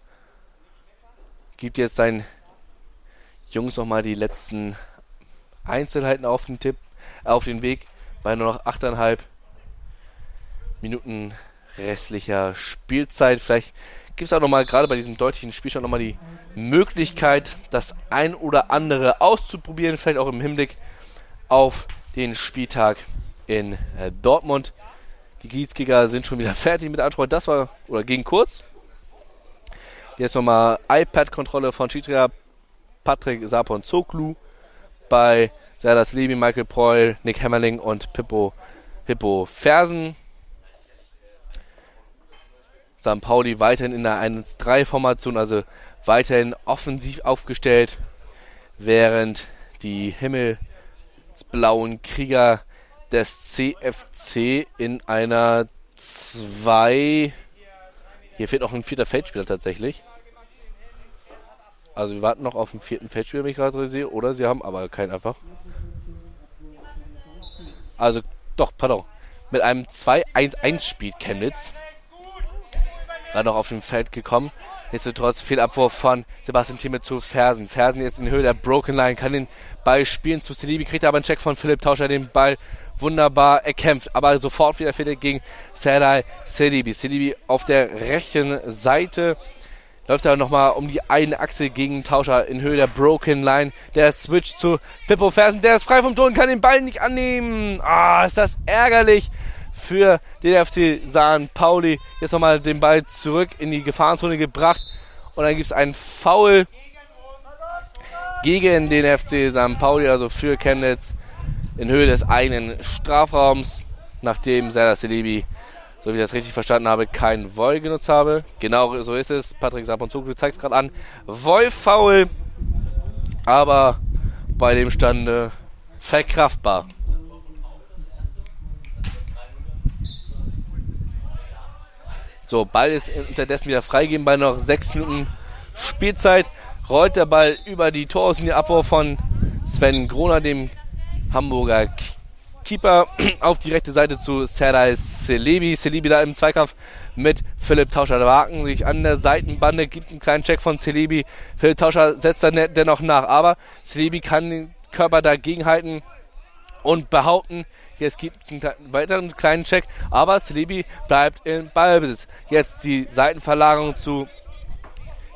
gibt jetzt sein Jungs nochmal die letzten Einzelheiten auf den Tipp, auf den Weg bei nur noch 8,5 Minuten restlicher Spielzeit. Vielleicht gibt es auch nochmal, gerade bei diesem deutlichen Spielstand, nochmal die Möglichkeit, das ein oder andere auszuprobieren, vielleicht auch im Hinblick auf den Spieltag in äh, Dortmund. Die Kiezkicker sind schon wieder fertig mit der Ansprache. Das war, oder ging kurz. Jetzt nochmal iPad-Kontrolle von Schiedsrichter Patrick Sapon Zoglu, bei Serdas Levi, Michael Preul, Nick Hammerling und Pippo Hippo Fersen. St. Pauli weiterhin in der 1-3-Formation, also weiterhin offensiv aufgestellt, während die himmelsblauen Krieger des CFC in einer 2. Hier fehlt noch ein vierter Feldspieler tatsächlich. Also wir warten noch auf den vierten Feldspieler, wenn ich gerade sehe. Oder sie haben aber keinen einfach. Also, doch, pardon. Mit einem 2-1-1 spielt Chemnitz. Gerade noch auf dem Feld gekommen. Nichtsdestotrotz Fehlabwurf von Sebastian Thieme zu Fersen. Fersen jetzt in Höhe der Broken Line, kann den Ball spielen zu Celibi, kriegt aber einen Check von Philipp Tauscher, den Ball wunderbar erkämpft. Aber sofort wieder Fehler gegen Serdar Celibi. Celibi auf der rechten Seite läuft er nochmal um die eine Achse gegen Tauscher in Höhe der Broken Line. Der Switch zu Pippo Fersen, der ist frei vom Tor und kann den Ball nicht annehmen. Ah, ist das ärgerlich für den FC St. Pauli. Jetzt nochmal den Ball zurück in die Gefahrenzone gebracht. Und dann gibt es einen Foul gegen den FC St. Pauli, also für Chemnitz in Höhe des eigenen Strafraums, nachdem Serdar Celebi so wie ich das richtig verstanden habe, kein Woll genutzt habe. Genau so ist es. Patrick Saponzug, du zeigst gerade an. Wolf faul. Aber bei dem Stande verkraftbar. So, Ball ist unterdessen wieder freigegeben bei noch sechs Minuten Spielzeit. Rollt der Ball über die Torauslinie Abwurf von Sven Groner, dem Hamburger Keeper, auf die rechte Seite zu Serdar Celebi. Celebi da im Zweikampf mit Philipp Tauscher. Da wagen sich an der Seitenbande, gibt einen kleinen Check von Celebi. Philipp Tauscher setzt dann dennoch nach, aber Celebi kann den Körper dagegen halten und behaupten, Jetzt gibt es einen weiteren kleinen Check, aber Celebi bleibt in Ballbesitz. Jetzt die Seitenverlagerung zu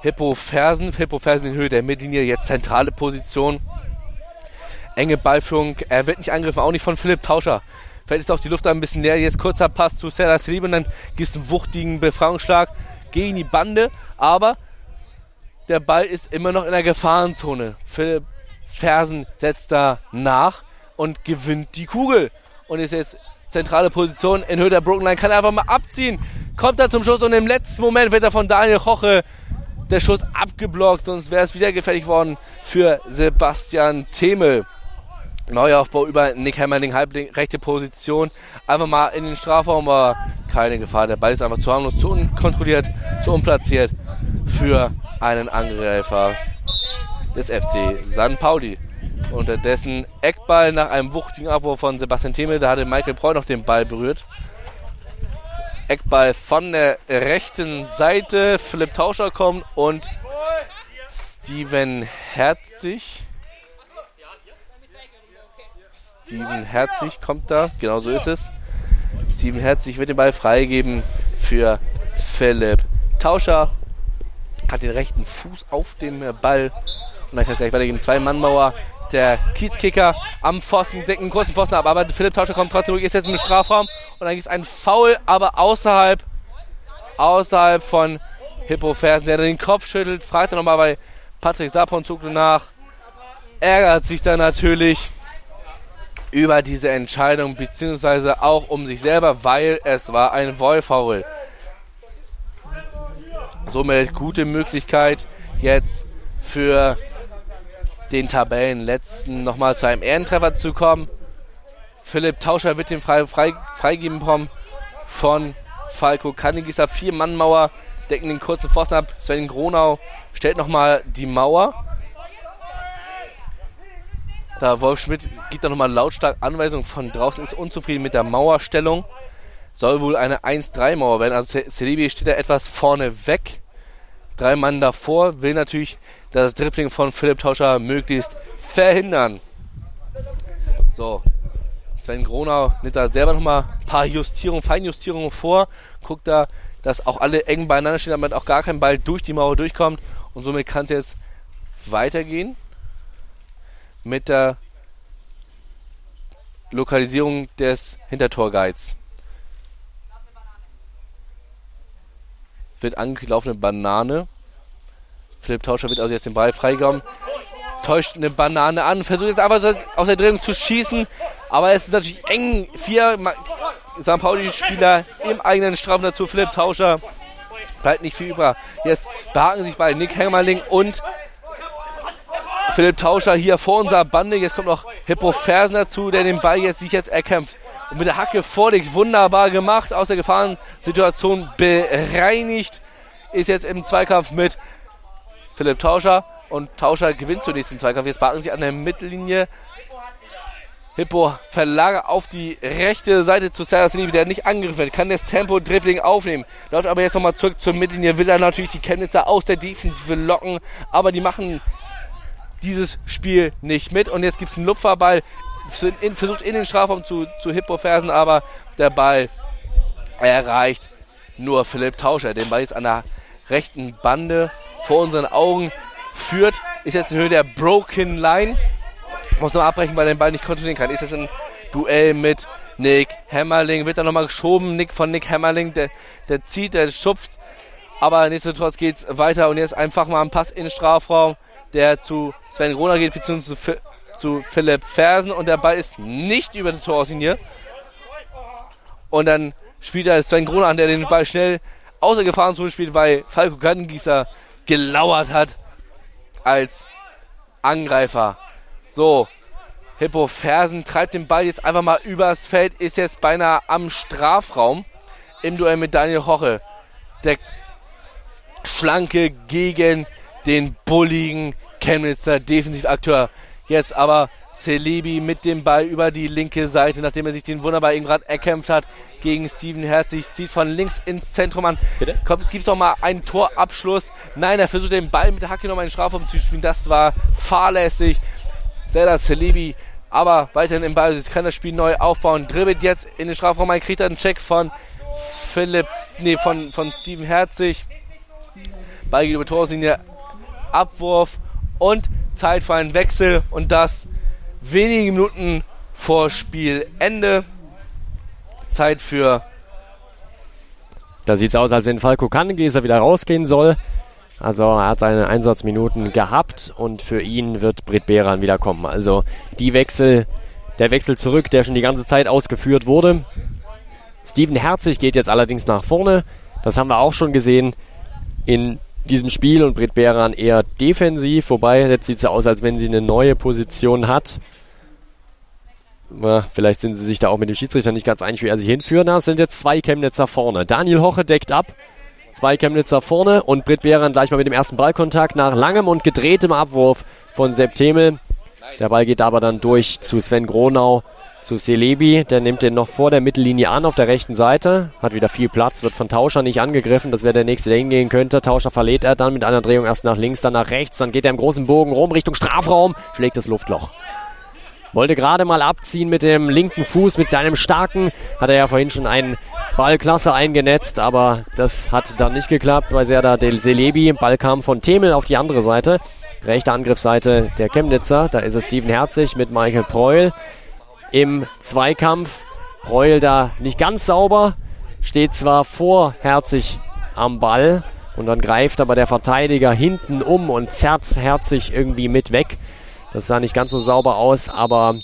Hippo Fersen. Hippo Fersen in Höhe der Mittellinie, jetzt zentrale Position. Enge Ballführung. Er wird nicht angegriffen, auch nicht von Philipp Tauscher. Vielleicht ist auch die Luft ein bisschen leer. Jetzt kurzer Pass zu Serdar Celebi und dann gibt es einen wuchtigen Befreiungsschlag gegen die Bande. Aber der Ball ist immer noch in der Gefahrenzone. Philipp Fersen setzt da nach und gewinnt die Kugel und ist jetzt zentrale Position in Höhe der Broken Line, kann er einfach mal abziehen, kommt da zum Schuss und im letzten Moment wird er von Daniel Koche der Schuss abgeblockt, sonst wäre es wieder gefährlich worden für Sebastian Themel. Neuaufbau über Nick Hammerling, halb rechte Position. Einfach mal in den Strafraum, aber keine Gefahr. Der Ball ist einfach zu harmlos, zu unkontrolliert, zu unplatziert für einen Angreifer des FC San Pauli. Unterdessen Eckball nach einem wuchtigen Abwurf von Sebastian Themel. Da hatte Michael Preu noch den Ball berührt. Eckball von der rechten Seite. Philipp Tauscher kommt und Steven Herzig. Steven Herzig kommt da. Genau so ist es. Steven Herzig wird den Ball freigeben für Philipp Tauscher. Hat den rechten Fuß auf dem Ball. Und dann kann es gleich weitergehen. Zwei Mannmauer der Kiezkicker am Pfosten, deckt einen kurzen Pfosten ab, aber Philipp Tauscher kommt trotzdem ruhig, ist jetzt im Strafraum und dann gibt es einen Foul, aber außerhalb, außerhalb von Hippo Fersen, der den Kopf schüttelt, fragt er nochmal bei Patrick Saponzuglu nach, ärgert sich dann natürlich über diese Entscheidung, beziehungsweise auch um sich selber, weil es war ein Wollfoul. Somit gute Möglichkeit jetzt für den Tabellenletzten nochmal zu einem Ehrentreffer zu kommen. Philipp Tauscher wird den frei, frei, freigeben vom, von Falco Kannigieser. Vier Mannmauer decken den kurzen Pfosten ab. Sven Gronau stellt nochmal die Mauer. Da Wolf Schmidt gibt da nochmal lautstark Anweisung von draußen, ist unzufrieden mit der Mauerstellung. Soll wohl eine 1-3-Mauer werden. Also Celebi steht da etwas vorne weg. Drei Mann davor, will natürlich das Dribbling von Philipp Tauscher möglichst verhindern. So, Sven Gronau nimmt da selber nochmal ein paar Justierungen, Feinjustierungen vor, guckt da, dass auch alle eng beieinander stehen, damit auch gar kein Ball durch die Mauer durchkommt. Und somit kann es jetzt weitergehen mit der Lokalisierung des Hintertorguides. Wird angelaufene Banane. Philipp Tauscher wird also jetzt den Ball freigegeben. Täuscht eine Banane an, versucht jetzt aber aus der Drehung zu schießen. Aber es ist natürlich eng. Vier St. Pauli-Spieler im eigenen Strafen dazu. Philipp Tauscher bleibt nicht viel über. Jetzt behaken sich bei Nick Hengerling und Philipp Tauscher hier vor unserer Bande. Jetzt kommt noch Hippo Fersen dazu, der den Ball jetzt sich jetzt erkämpft. Und mit der Hacke vorlegt. Wunderbar gemacht. Aus der Gefahrensituation bereinigt. Ist jetzt im Zweikampf mit Philipp Tauscher und Tauscher gewinnt zunächst den Zweikampf. Jetzt backen sie an der Mittellinie. Hippo verlagert auf die rechte Seite zu Sarah Salibi, der nicht angegriffen wird, kann das Tempo-Dribbling aufnehmen. Läuft aber jetzt nochmal zurück zur Mittellinie, will dann natürlich die Chemnitzer aus der Defensive locken, aber die machen dieses Spiel nicht mit. Und jetzt gibt es einen Lupferball, versucht in den Strafraum zu, zu Hippo Fersen, aber der Ball erreicht nur Philipp Tauscher. Den Ball jetzt an der rechten Bande vor unseren Augen führt. Ist jetzt in Höhe der Broken Line. Muss noch abbrechen, weil er den Ball nicht kontrollieren kann. Ist jetzt ein Duell mit Nick Hammerling. Wird dann nochmal geschoben. Nick von Nick Hammerling. Der, der zieht, der schupft. Aber nichtsdestotrotz geht es weiter. Und jetzt einfach mal ein Pass in den Strafraum, der zu Sven Groner geht, beziehungsweise zu, zu Philipp Fersen. Und der Ball ist nicht über die Torauslinie. Und dann spielt er Sven Groner an, der den Ball schnell außer Gefahrenzone spielt, weil Falco Kannengießer gelauert hat als Angreifer So, Hippo Fersen treibt den Ball jetzt einfach mal übers Feld, ist jetzt beinahe am Strafraum im Duell mit Daniel Hoche. Der Schlanke gegen den bulligen Chemnitzer Defensivakteur. Jetzt aber Celebi mit dem Ball über die linke Seite, nachdem er sich den wunderbar eben gerade erkämpft hat gegen Steven Herzig, zieht von links ins Zentrum an. Bitte? Kommt, gibt's noch mal einen Torabschluss? Nein, er versucht den Ball mit der Hacke noch mal in den Strafraum zu spielen. Das war fahrlässig. Zelda Celebi aber weiterhin im Ball. Jetzt kann das Spiel neu aufbauen. Dribbelt jetzt in den Strafraum ein, kriegt einen Check von Philipp, nee, von, von Steven Herzig. Ball geht über Torlinie, Abwurf und Zeit für einen Wechsel und das wenige Minuten vor Spielende. Zeit für Da sieht es aus, als wenn Falco Kannengläser wieder rausgehen soll. Also er hat seine Einsatzminuten gehabt und für ihn wird Britt Behran wiederkommen. Also die Wechsel, der Wechsel zurück, der schon die ganze Zeit ausgeführt wurde. Steven Herzig geht jetzt allerdings nach vorne. Das haben wir auch schon gesehen in diesem Spiel und Britt Behran eher defensiv, wobei jetzt sieht es aus, als wenn sie eine neue Position hat. Na, vielleicht sind sie sich da auch mit dem Schiedsrichter nicht ganz einig, wie er sich hinführt. Na, es sind jetzt zwei Chemnitzer vorne. Daniel Hoche deckt ab. Zwei Chemnitzer vorne und Britt Behran gleich mal mit dem ersten Ballkontakt nach langem und gedrehtem Abwurf von Sepp Themel. Der Ball geht aber dann durch zu Sven Gronau, zu Celebi. Der nimmt den noch vor der Mittellinie an auf der rechten Seite. Hat wieder viel Platz, wird von Tauscher nicht angegriffen. Das wäre der nächste, der hingehen könnte. Tauscher verlädt er dann mit einer Drehung erst nach links, dann nach rechts. Dann geht er im großen Bogen rum Richtung Strafraum, schlägt das Luftloch. Wollte gerade mal abziehen mit dem linken Fuß, mit seinem starken. Hat er ja vorhin schon einen Ball klasse eingenetzt, aber das hat dann nicht geklappt bei Serdar Del Selebi. Ball kam von Themel auf die andere Seite. Rechte Angriffsseite der Chemnitzer. Da ist es Steven Herzig mit Michael Preul im Zweikampf. Preul da nicht ganz sauber. Steht zwar vor Herzig am Ball und dann greift aber der Verteidiger hinten um und zerrt Herzig irgendwie mit weg. Das sah nicht ganz so sauber aus, aber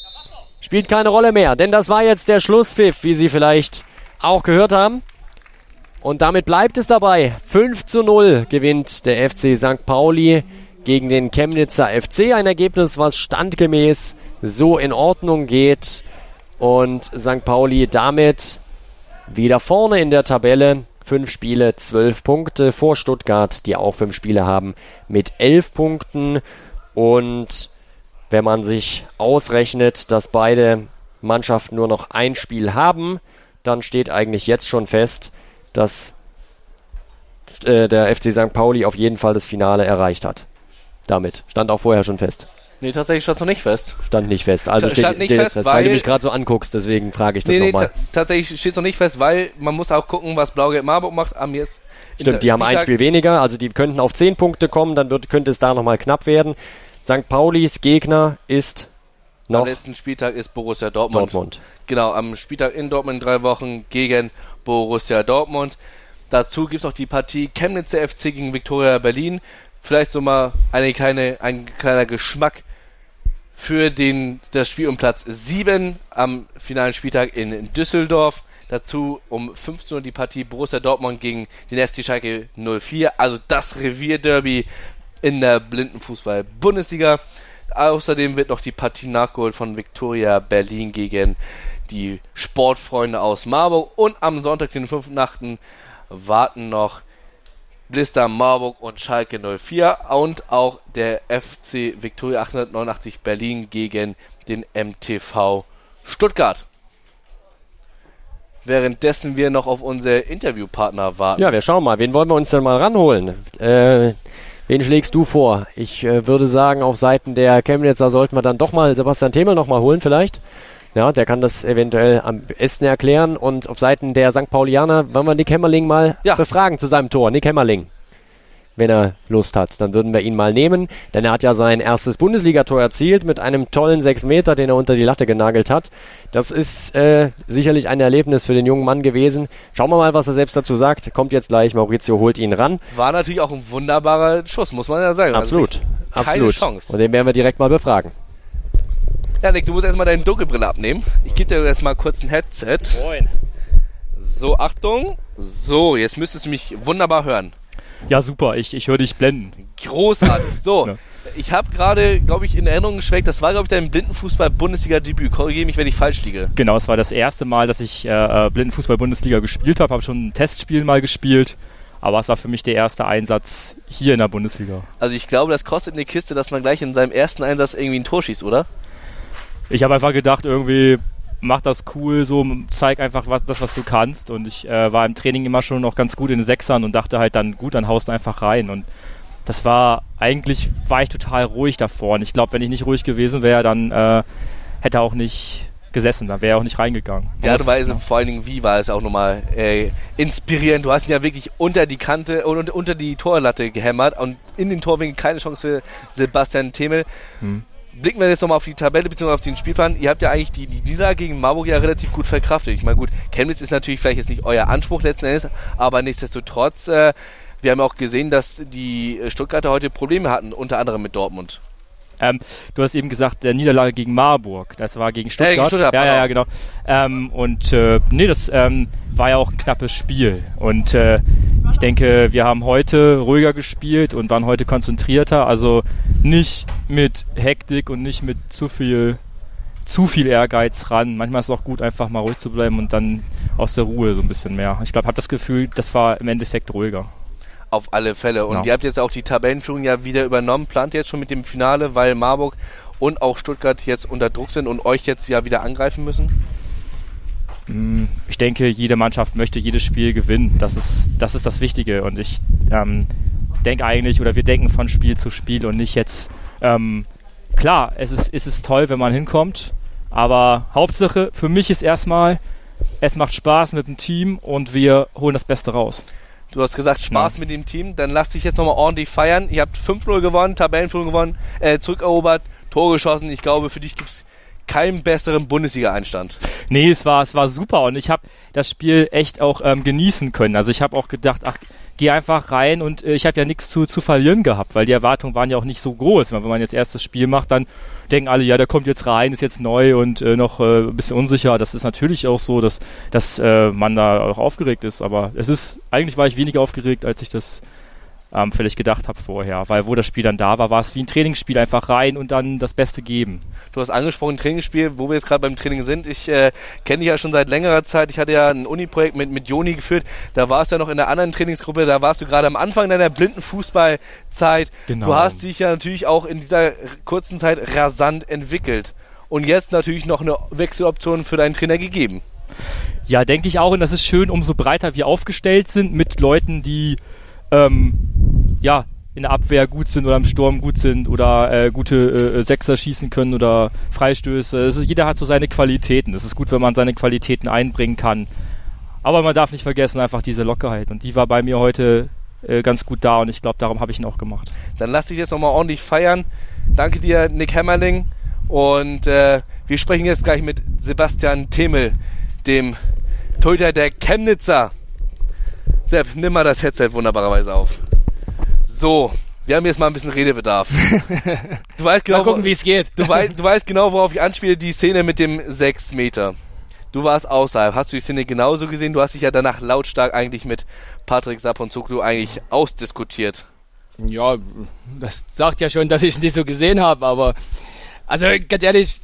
spielt keine Rolle mehr, denn das war jetzt der Schlusspfiff, wie Sie vielleicht auch gehört haben. Und damit bleibt es dabei. 5 zu 0 gewinnt der FC St. Pauli gegen den Chemnitzer FC. Ein Ergebnis, was standgemäß so in Ordnung geht. Und St. Pauli damit wieder vorne in der Tabelle. Fünf Spiele, zwölf Punkte vor Stuttgart, die auch fünf Spiele haben, mit elf Punkten. Und wenn man sich ausrechnet, dass beide Mannschaften nur noch ein Spiel haben, dann steht eigentlich jetzt schon fest, dass äh, der FC St. Pauli auf jeden Fall das Finale erreicht hat. Damit. Stand auch vorher schon fest. Nee, tatsächlich stand es noch nicht fest. Stand nicht fest. Also Stand steht, nicht steht fest, fest, weil, du weil- mich gerade so anguckst, deswegen frage ich das Nee, nee, nochmal. ta tatsächlich steht es noch nicht fest, weil man muss auch gucken, was Blau-Gelb Marburg macht am jetzt. Stimmt, die haben ein Spiel weniger, also die könnten auf 10 Punkte kommen, dann wird, könnte es da nochmal knapp werden. St. Paulis Gegner ist Am noch letzten Spieltag ist Borussia Dortmund. Dortmund. Genau, am Spieltag in Dortmund in drei Wochen gegen Borussia Dortmund. Dazu gibt es auch die Partie Chemnitzer FC gegen Viktoria Berlin. Vielleicht so mal eine kleine, ein kleiner Geschmack für den, das Spiel um Platz 7 am finalen Spieltag in Düsseldorf. Dazu um 15 Uhr die Partie Borussia Dortmund gegen den FC Schalke 04. Also das Revierderby in der Blindenfußball-Bundesliga. Außerdem wird noch die Partie nachgeholt von Viktoria Berlin gegen die Sportfreunde aus Marburg. Und am Sonntag, den 5.8., warten noch Blister Marburg und Schalke 04 und auch der FC Viktoria 889 Berlin gegen den MTV Stuttgart. Währenddessen wir noch auf unsere Interviewpartner warten. Ja, wir schauen mal. Wen wollen wir uns denn mal ranholen? Äh, wen schlägst du vor? Ich äh, würde sagen, auf Seiten der Chemnitzer sollten wir dann doch mal Sebastian Themel noch mal holen vielleicht. Ja, der kann das eventuell am besten erklären. Und auf Seiten der St. Paulianer wollen wir Nick Hämmerling mal Ja. befragen zu seinem Tor. Nick Hämmerling. Wenn er Lust hat, dann würden wir ihn mal nehmen, denn er hat ja sein erstes Bundesligator erzielt mit einem tollen 6 Meter, den er unter die Latte genagelt hat. Das ist äh, sicherlich ein Erlebnis für den jungen Mann gewesen. Schauen wir mal, was er selbst dazu sagt. Kommt jetzt gleich, Maurizio holt ihn ran. War natürlich auch ein wunderbarer Schuss, muss man ja sagen. Also Absolut, keine absolut. Chance. Und den werden wir direkt mal befragen. Ja, Nick, du musst erstmal deine Dunkelbrille abnehmen. Ich gebe dir jetzt mal kurz ein Headset. Moin. So, Achtung. So, jetzt müsstest du mich wunderbar hören. Ja, super, ich, ich höre dich blenden. Großartig. *laughs* So, Ja. ich habe gerade, glaube ich, in Erinnerung geschweckt, das war, glaube ich, dein Blindenfußball-Bundesliga-Debüt. Korrigiere mich, wenn ich falsch liege. Genau, es war das erste Mal, dass ich äh, Blindenfußball-Bundesliga gespielt habe. Habe schon ein Testspiel mal gespielt. Aber es war für mich der erste Einsatz hier in der Bundesliga. Also ich glaube, das kostet eine Kiste, dass man gleich in seinem ersten Einsatz irgendwie ein Tor schießt, oder? Ich habe einfach gedacht, irgendwie mach das cool, so zeig einfach was, das, was du kannst. Und ich äh, war im Training immer schon noch ganz gut in den Sechsern und dachte halt dann, gut, dann haust du einfach rein. Und das war, eigentlich war ich total ruhig davor. Und ich glaube, wenn ich nicht ruhig gewesen wäre, dann äh, hätte er auch nicht gesessen, dann wäre er auch nicht reingegangen. Die Art und Weise, Ja. vor allen Dingen, wie war es auch nochmal äh, inspirierend. Du hast ihn ja wirklich unter die Kante und unter die Torlatte gehämmert und in den Torwinkel keine Chance für Sebastian Themel. Hm. Blicken wir jetzt nochmal auf die Tabelle bzw. auf den Spielplan. Ihr habt ja eigentlich die, die Niederlage gegen Marburg ja relativ gut verkraftet. Ich meine, gut, Chemnitz ist natürlich vielleicht jetzt nicht euer Anspruch letzten Endes, aber nichtsdestotrotz, äh, wir haben auch gesehen, dass die äh, Stuttgarter heute Probleme hatten, unter anderem mit Dortmund. Ähm, du hast eben gesagt, der Niederlage gegen Marburg. Das war gegen Stuttgart. gegen Stuttgart, ja, ja, ja, pardon. genau. Ähm, und äh, nee, das ähm, war ja auch ein knappes Spiel. Und äh, ich denke, wir haben heute ruhiger gespielt und waren heute konzentrierter. Also nicht mit Hektik und nicht mit zu viel zu viel Ehrgeiz ran. Manchmal ist es auch gut, einfach mal ruhig zu bleiben und dann aus der Ruhe so ein bisschen mehr. Ich glaube, habe das Gefühl, das war im Endeffekt ruhiger. Auf alle Fälle. Und Ja. ihr habt jetzt auch die Tabellenführung ja wieder übernommen. Plant jetzt schon mit dem Finale, weil Marburg und auch Stuttgart jetzt unter Druck sind und euch jetzt ja wieder angreifen müssen? Mm, Ich denke, jede Mannschaft möchte jedes Spiel gewinnen. Das ist das, ist das Wichtige. Und ich ähm, denke eigentlich, oder wir denken von Spiel zu Spiel und nicht jetzt, ähm, klar, es ist, es ist toll, wenn man hinkommt, aber Hauptsache für mich ist erstmal, es macht Spaß mit dem Team und wir holen das Beste raus. Du hast gesagt, Spaß mit dem Team. Dann lasst dich jetzt nochmal ordentlich feiern. Ihr habt 5-0 gewonnen, Tabellenführung gewonnen, äh, zurückerobert, Tor geschossen. Ich glaube, für dich gibt es keinen besseren Bundesliga-Einstand. Nee, es war, es war super und ich habe das Spiel echt auch ähm, genießen können. Also ich habe auch gedacht, ach, geh einfach rein und äh, ich habe ja nichts zu, zu verlieren gehabt, weil die Erwartungen waren ja auch nicht so groß. Wenn man jetzt erstes Spiel macht, dann denken alle, ja, der kommt jetzt rein, ist jetzt neu und äh, noch äh, ein bisschen unsicher. Das ist natürlich auch so, dass, dass äh, man da auch aufgeregt ist. Aber es ist, eigentlich war ich weniger aufgeregt, als ich das ähm, vielleicht gedacht habe vorher. Weil wo das Spiel dann da war, war es wie ein Trainingsspiel, einfach rein und dann das Beste geben. Du hast angesprochen, Trainingsspiel, wo wir jetzt gerade beim Training sind. Ich äh, kenne dich ja schon seit längerer Zeit. Ich hatte ja ein Uni-Projekt mit, mit Joni geführt. Da warst du ja noch in der anderen Trainingsgruppe. Da warst du gerade am Anfang deiner blinden Fußballzeit. Genau. Du hast dich ja natürlich auch in dieser kurzen Zeit rasant entwickelt. Und jetzt natürlich noch eine Wechseloption für deinen Trainer gegeben. Ja, denke ich auch. Und das ist schön, umso breiter wir aufgestellt sind mit Leuten, die ähm, ja in der Abwehr gut sind oder im Sturm gut sind oder äh, gute äh, Sechser schießen können oder Freistöße. Ist, jeder hat so seine Qualitäten. Es ist gut, wenn man seine Qualitäten einbringen kann. Aber man darf nicht vergessen, einfach diese Lockerheit. Und die war bei mir heute äh, ganz gut da und ich glaube, darum habe ich ihn auch gemacht. Dann lass dich jetzt nochmal ordentlich feiern. Danke dir, Nick Hämmerling. Und äh, wir sprechen jetzt gleich mit Sebastian Themel, dem Torhüter der Chemnitzer. Sepp, nimm mal das Headset wunderbarerweise auf. So, wir haben jetzt mal ein bisschen Redebedarf. *laughs* Du weißt genau, Mal gucken, wie es geht. du, weißt, du weißt genau, worauf ich anspiele, die Szene mit dem 6 Meter. Du warst außerhalb. Hast du die Szene genauso gesehen? Du hast dich ja danach lautstark eigentlich mit Patrick Saponzuklu eigentlich ausdiskutiert. Ja, das sagt ja schon, dass ich ihn nicht so gesehen habe, aber also ganz ehrlich,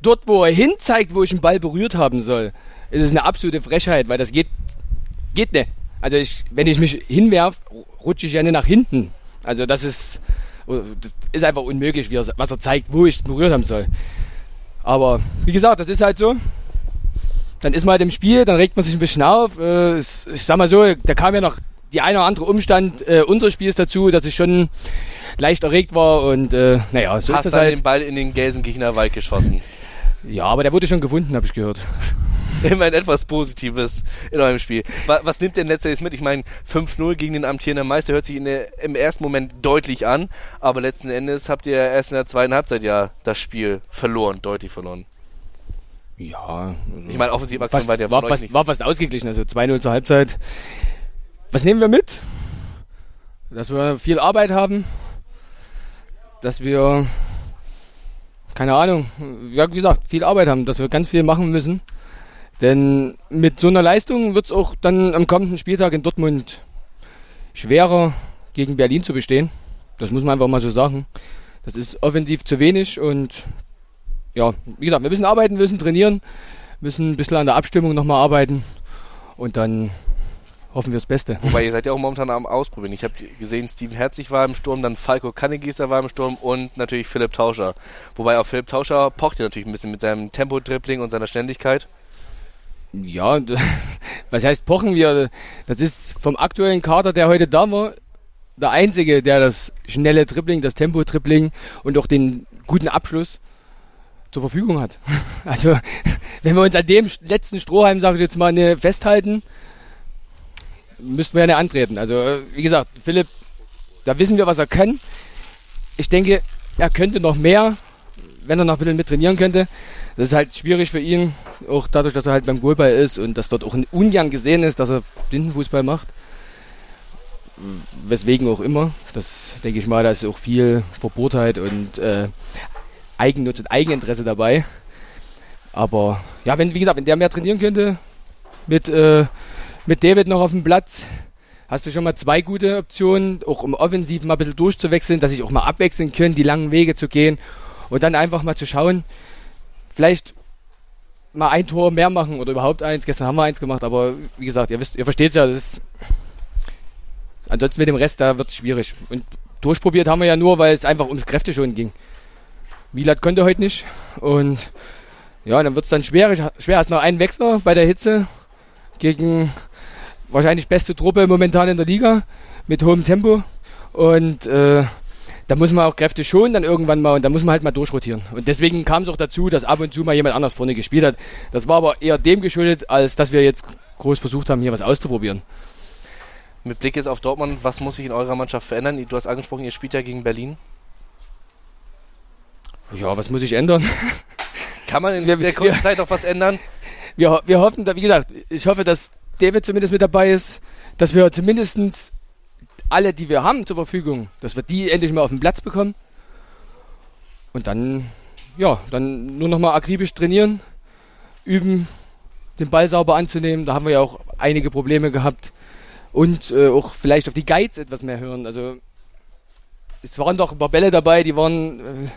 dort wo er hinzeigt, wo ich den Ball berührt haben soll, ist es eine absolute Frechheit, weil das geht geht nicht. Also ich, wenn ich mich hinwerf, rutsche ich ja nicht nach hinten. Also das ist das ist einfach unmöglich, er, was er zeigt, wo ich berührt haben soll. Aber wie gesagt, das ist halt so. Dann ist man halt im Spiel, dann regt man sich ein bisschen auf. Äh, ich sag mal so, da kam ja noch die eine oder andere Umstand äh, unseres Spiels dazu, dass ich schon leicht erregt war und äh, naja, so hast ist das dann halt. den Ball in den Gelsenkirchener Wald geschossen. Ja, aber der wurde schon gefunden, habe ich gehört. *laughs* Immerhin etwas Positives in eurem Spiel. Was, was nimmt denn letztendlich mit? Ich meine, 5-0 gegen den amtierenden Meister hört sich in der, im ersten Moment deutlich an, aber letzten Endes habt ihr erst in der zweiten Halbzeit ja das Spiel verloren, deutlich verloren. Ja, Ich meine, Offensivaktion fast, war von war, fast, nicht. war fast ausgeglichen, also 2-0 zur Halbzeit. Was nehmen wir mit? Dass wir viel Arbeit haben, dass wir, keine Ahnung, ja wie gesagt, viel Arbeit haben, dass wir ganz viel machen müssen. Denn mit so einer Leistung wird es auch dann am kommenden Spieltag in Dortmund schwerer gegen Berlin zu bestehen. Das muss man einfach mal so sagen. Das ist offensiv zu wenig und ja, wie gesagt, wir müssen arbeiten, müssen trainieren, müssen ein bisschen an der Abstimmung nochmal arbeiten und dann hoffen wir das Beste. Wobei ihr seid ja auch momentan am Ausprobieren. Ich habe gesehen, Steven Herzig war im Sturm, dann Falco Kannegieser war im Sturm und natürlich Philipp Tauscher. Wobei auch Philipp Tauscher pocht ja natürlich ein bisschen mit seinem Tempo-Dribbling und seiner Schnelligkeit. Ja, *laughs* was heißt pochen wir? Das ist vom aktuellen Kader, der heute da war, der einzige, der das schnelle Dribbling, das Tempo-Dribbling und auch den guten Abschluss zur Verfügung hat. *laughs* Also, *laughs* wenn wir uns an dem letzten Strohhalm, sage ich jetzt mal, ne, festhalten, müssten wir ja nicht antreten. Also, wie gesagt, Philipp, da wissen wir, was er kann. Ich denke, er könnte noch mehr, wenn er noch ein bisschen mit trainieren könnte. Das ist halt schwierig für ihn, auch dadurch, dass er halt beim Goalball ist und dass dort auch ungern gesehen ist, dass er Blindenfußball macht. Weswegen auch immer. Das denke ich mal, da ist auch viel Verbohrtheit und äh, Eigennutz und Eigeninteresse dabei. Aber ja, wenn, wie gesagt, wenn der mehr trainieren könnte, mit, äh, mit David noch auf dem Platz, hast du schon mal zwei gute Optionen, auch um offensiv mal ein bisschen durchzuwechseln, dass ich auch mal abwechseln können, die langen Wege zu gehen und dann einfach mal zu schauen, vielleicht mal ein Tor mehr machen oder überhaupt eins. Gestern haben wir eins gemacht, aber wie gesagt, ihr ihr versteht es ja, das ist ansonsten mit dem Rest, da wird es schwierig. Und durchprobiert haben wir ja nur, weil es einfach ums Kräfte schon ging. Wieland konnte heute nicht. Und ja, dann wird es dann schwer. Schwer hast noch einen Wechsler bei der Hitze gegen wahrscheinlich beste Truppe momentan in der Liga mit hohem Tempo. Und äh, da muss man auch Kräfte schonen dann irgendwann mal und da muss man halt mal durchrotieren. Und deswegen kam es auch dazu, dass ab und zu mal jemand anders vorne gespielt hat. Das war aber eher dem geschuldet, als dass wir jetzt groß versucht haben, hier was auszuprobieren. Mit Blick jetzt auf Dortmund, was muss sich in eurer Mannschaft verändern? Du hast angesprochen, ihr spielt ja gegen Berlin. Ja, was muss ich ändern? Kann man in wir, der kurzen Zeit noch was ändern? Wir, wir hoffen, wie gesagt, ich hoffe, dass David zumindest mit dabei ist, dass wir zumindest alle, die wir haben zur Verfügung, dass wir die endlich mal auf den Platz bekommen. Und dann, ja, dann nur noch mal akribisch trainieren, üben, den Ball sauber anzunehmen. Da haben wir ja auch einige Probleme gehabt. Und äh, auch vielleicht auf die Guides etwas mehr hören. Also es waren doch ein paar Bälle dabei, die waren äh,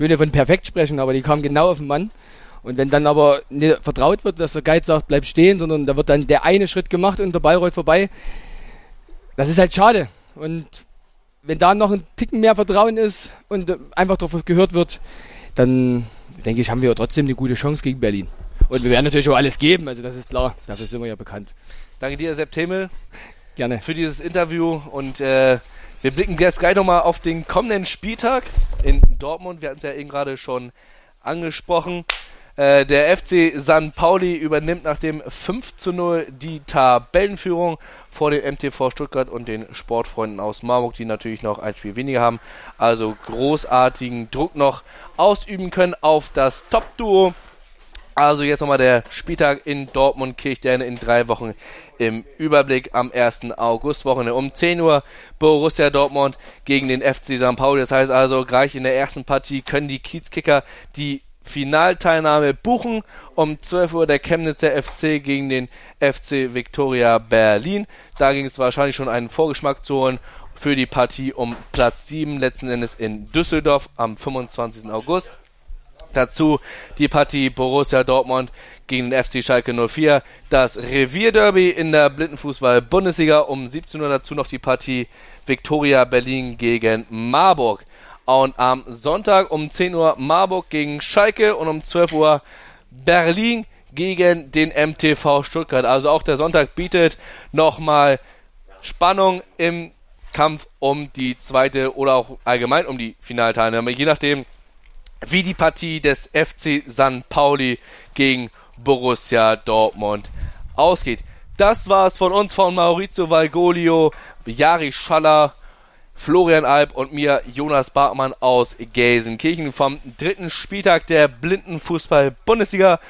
ich will nicht von perfekt sprechen, aber die kamen genau auf den Mann. Und wenn dann aber nicht vertraut wird, dass der Guide sagt, bleib stehen, sondern da wird dann der eine Schritt gemacht und der Ball rollt vorbei, das ist halt schade. Und wenn da noch ein Ticken mehr Vertrauen ist und einfach darauf gehört wird, dann denke ich, haben wir trotzdem eine gute Chance gegen Berlin. Und wir werden natürlich auch alles geben, also das ist klar, dafür sind wir ja bekannt. Danke dir, Sepp Themel. Gerne. Für dieses Interview und äh, wir blicken jetzt gleich nochmal auf den kommenden Spieltag in Dortmund. Wir hatten es ja eben gerade schon angesprochen. Äh, der FC San Pauli übernimmt nach dem 5 zu 0 die Tabellenführung vor dem MTV Stuttgart und den Sportfreunden aus Marburg, die natürlich noch ein Spiel weniger haben. Also großartigen Druck noch ausüben können auf das Top-Duo. Also jetzt nochmal der Spieltag in Dortmund, Kirchsterne in drei Wochen im Überblick am 1. Augustwochenende um 10 Uhr Borussia Dortmund gegen den FC St. Pauli. Das heißt also, gleich in der ersten Partie können die Kiezkicker die Finalteilnahme buchen. Um 12 Uhr der Chemnitzer FC gegen den FC Victoria Berlin. Da ging es wahrscheinlich schon einen Vorgeschmack zu holen für die Partie um Platz 7, letzten Endes in Düsseldorf am 25. August. Dazu die Partie Borussia Dortmund gegen den FC Schalke 04. Das Revierderby in der Blindenfußball-Bundesliga. Um 17 Uhr dazu noch die Partie Viktoria Berlin gegen Marburg. Und am Sonntag um 10 Uhr Marburg gegen Schalke und um 12 Uhr Berlin gegen den MTV Stuttgart. Also auch der Sonntag bietet nochmal Spannung im Kampf um die zweite oder auch allgemein um die Finalteilnahme. Je nachdem, wie die Partie des FC San Pauli gegen Borussia Dortmund ausgeht. Das war's von uns, von Maurizio Valgolio, Jari Schaller, Florian Alp und mir, Jonas Bartmann aus Gelsenkirchen vom dritten Spieltag der Blindenfußball-Bundesliga.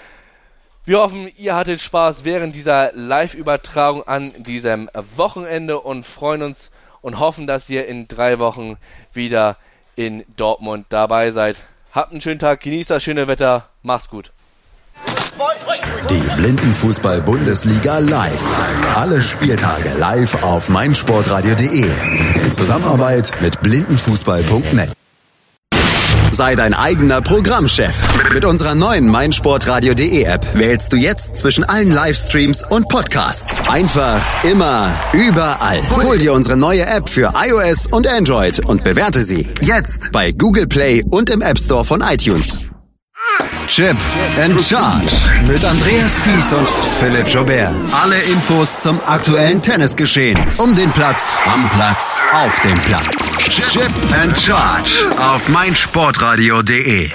Wir hoffen, ihr hattet Spaß während dieser Live-Übertragung an diesem Wochenende und freuen uns und hoffen, dass ihr in drei Wochen wieder in Dortmund dabei seid. Habt einen schönen Tag, genießt das schöne Wetter, macht's gut. Die Blindenfußball-Bundesliga live. Alle Spieltage live auf meinsportradio.de. In Zusammenarbeit mit blindenfußball.net. Sei dein eigener Programmchef. Mit unserer neuen meinsportradio.de App wählst du jetzt zwischen allen Livestreams und Podcasts. Einfach, immer, überall. Hol dir unsere neue App für iOS und Android und bewerte sie jetzt bei Google Play und im App Store von iTunes. Chip and Charge mit Andreas Thies und Philipp Jobert. Alle Infos zum aktuellen Tennisgeschehen. Um den Platz, am Platz, auf dem Platz. Chip and Charge auf meinsportradio.de.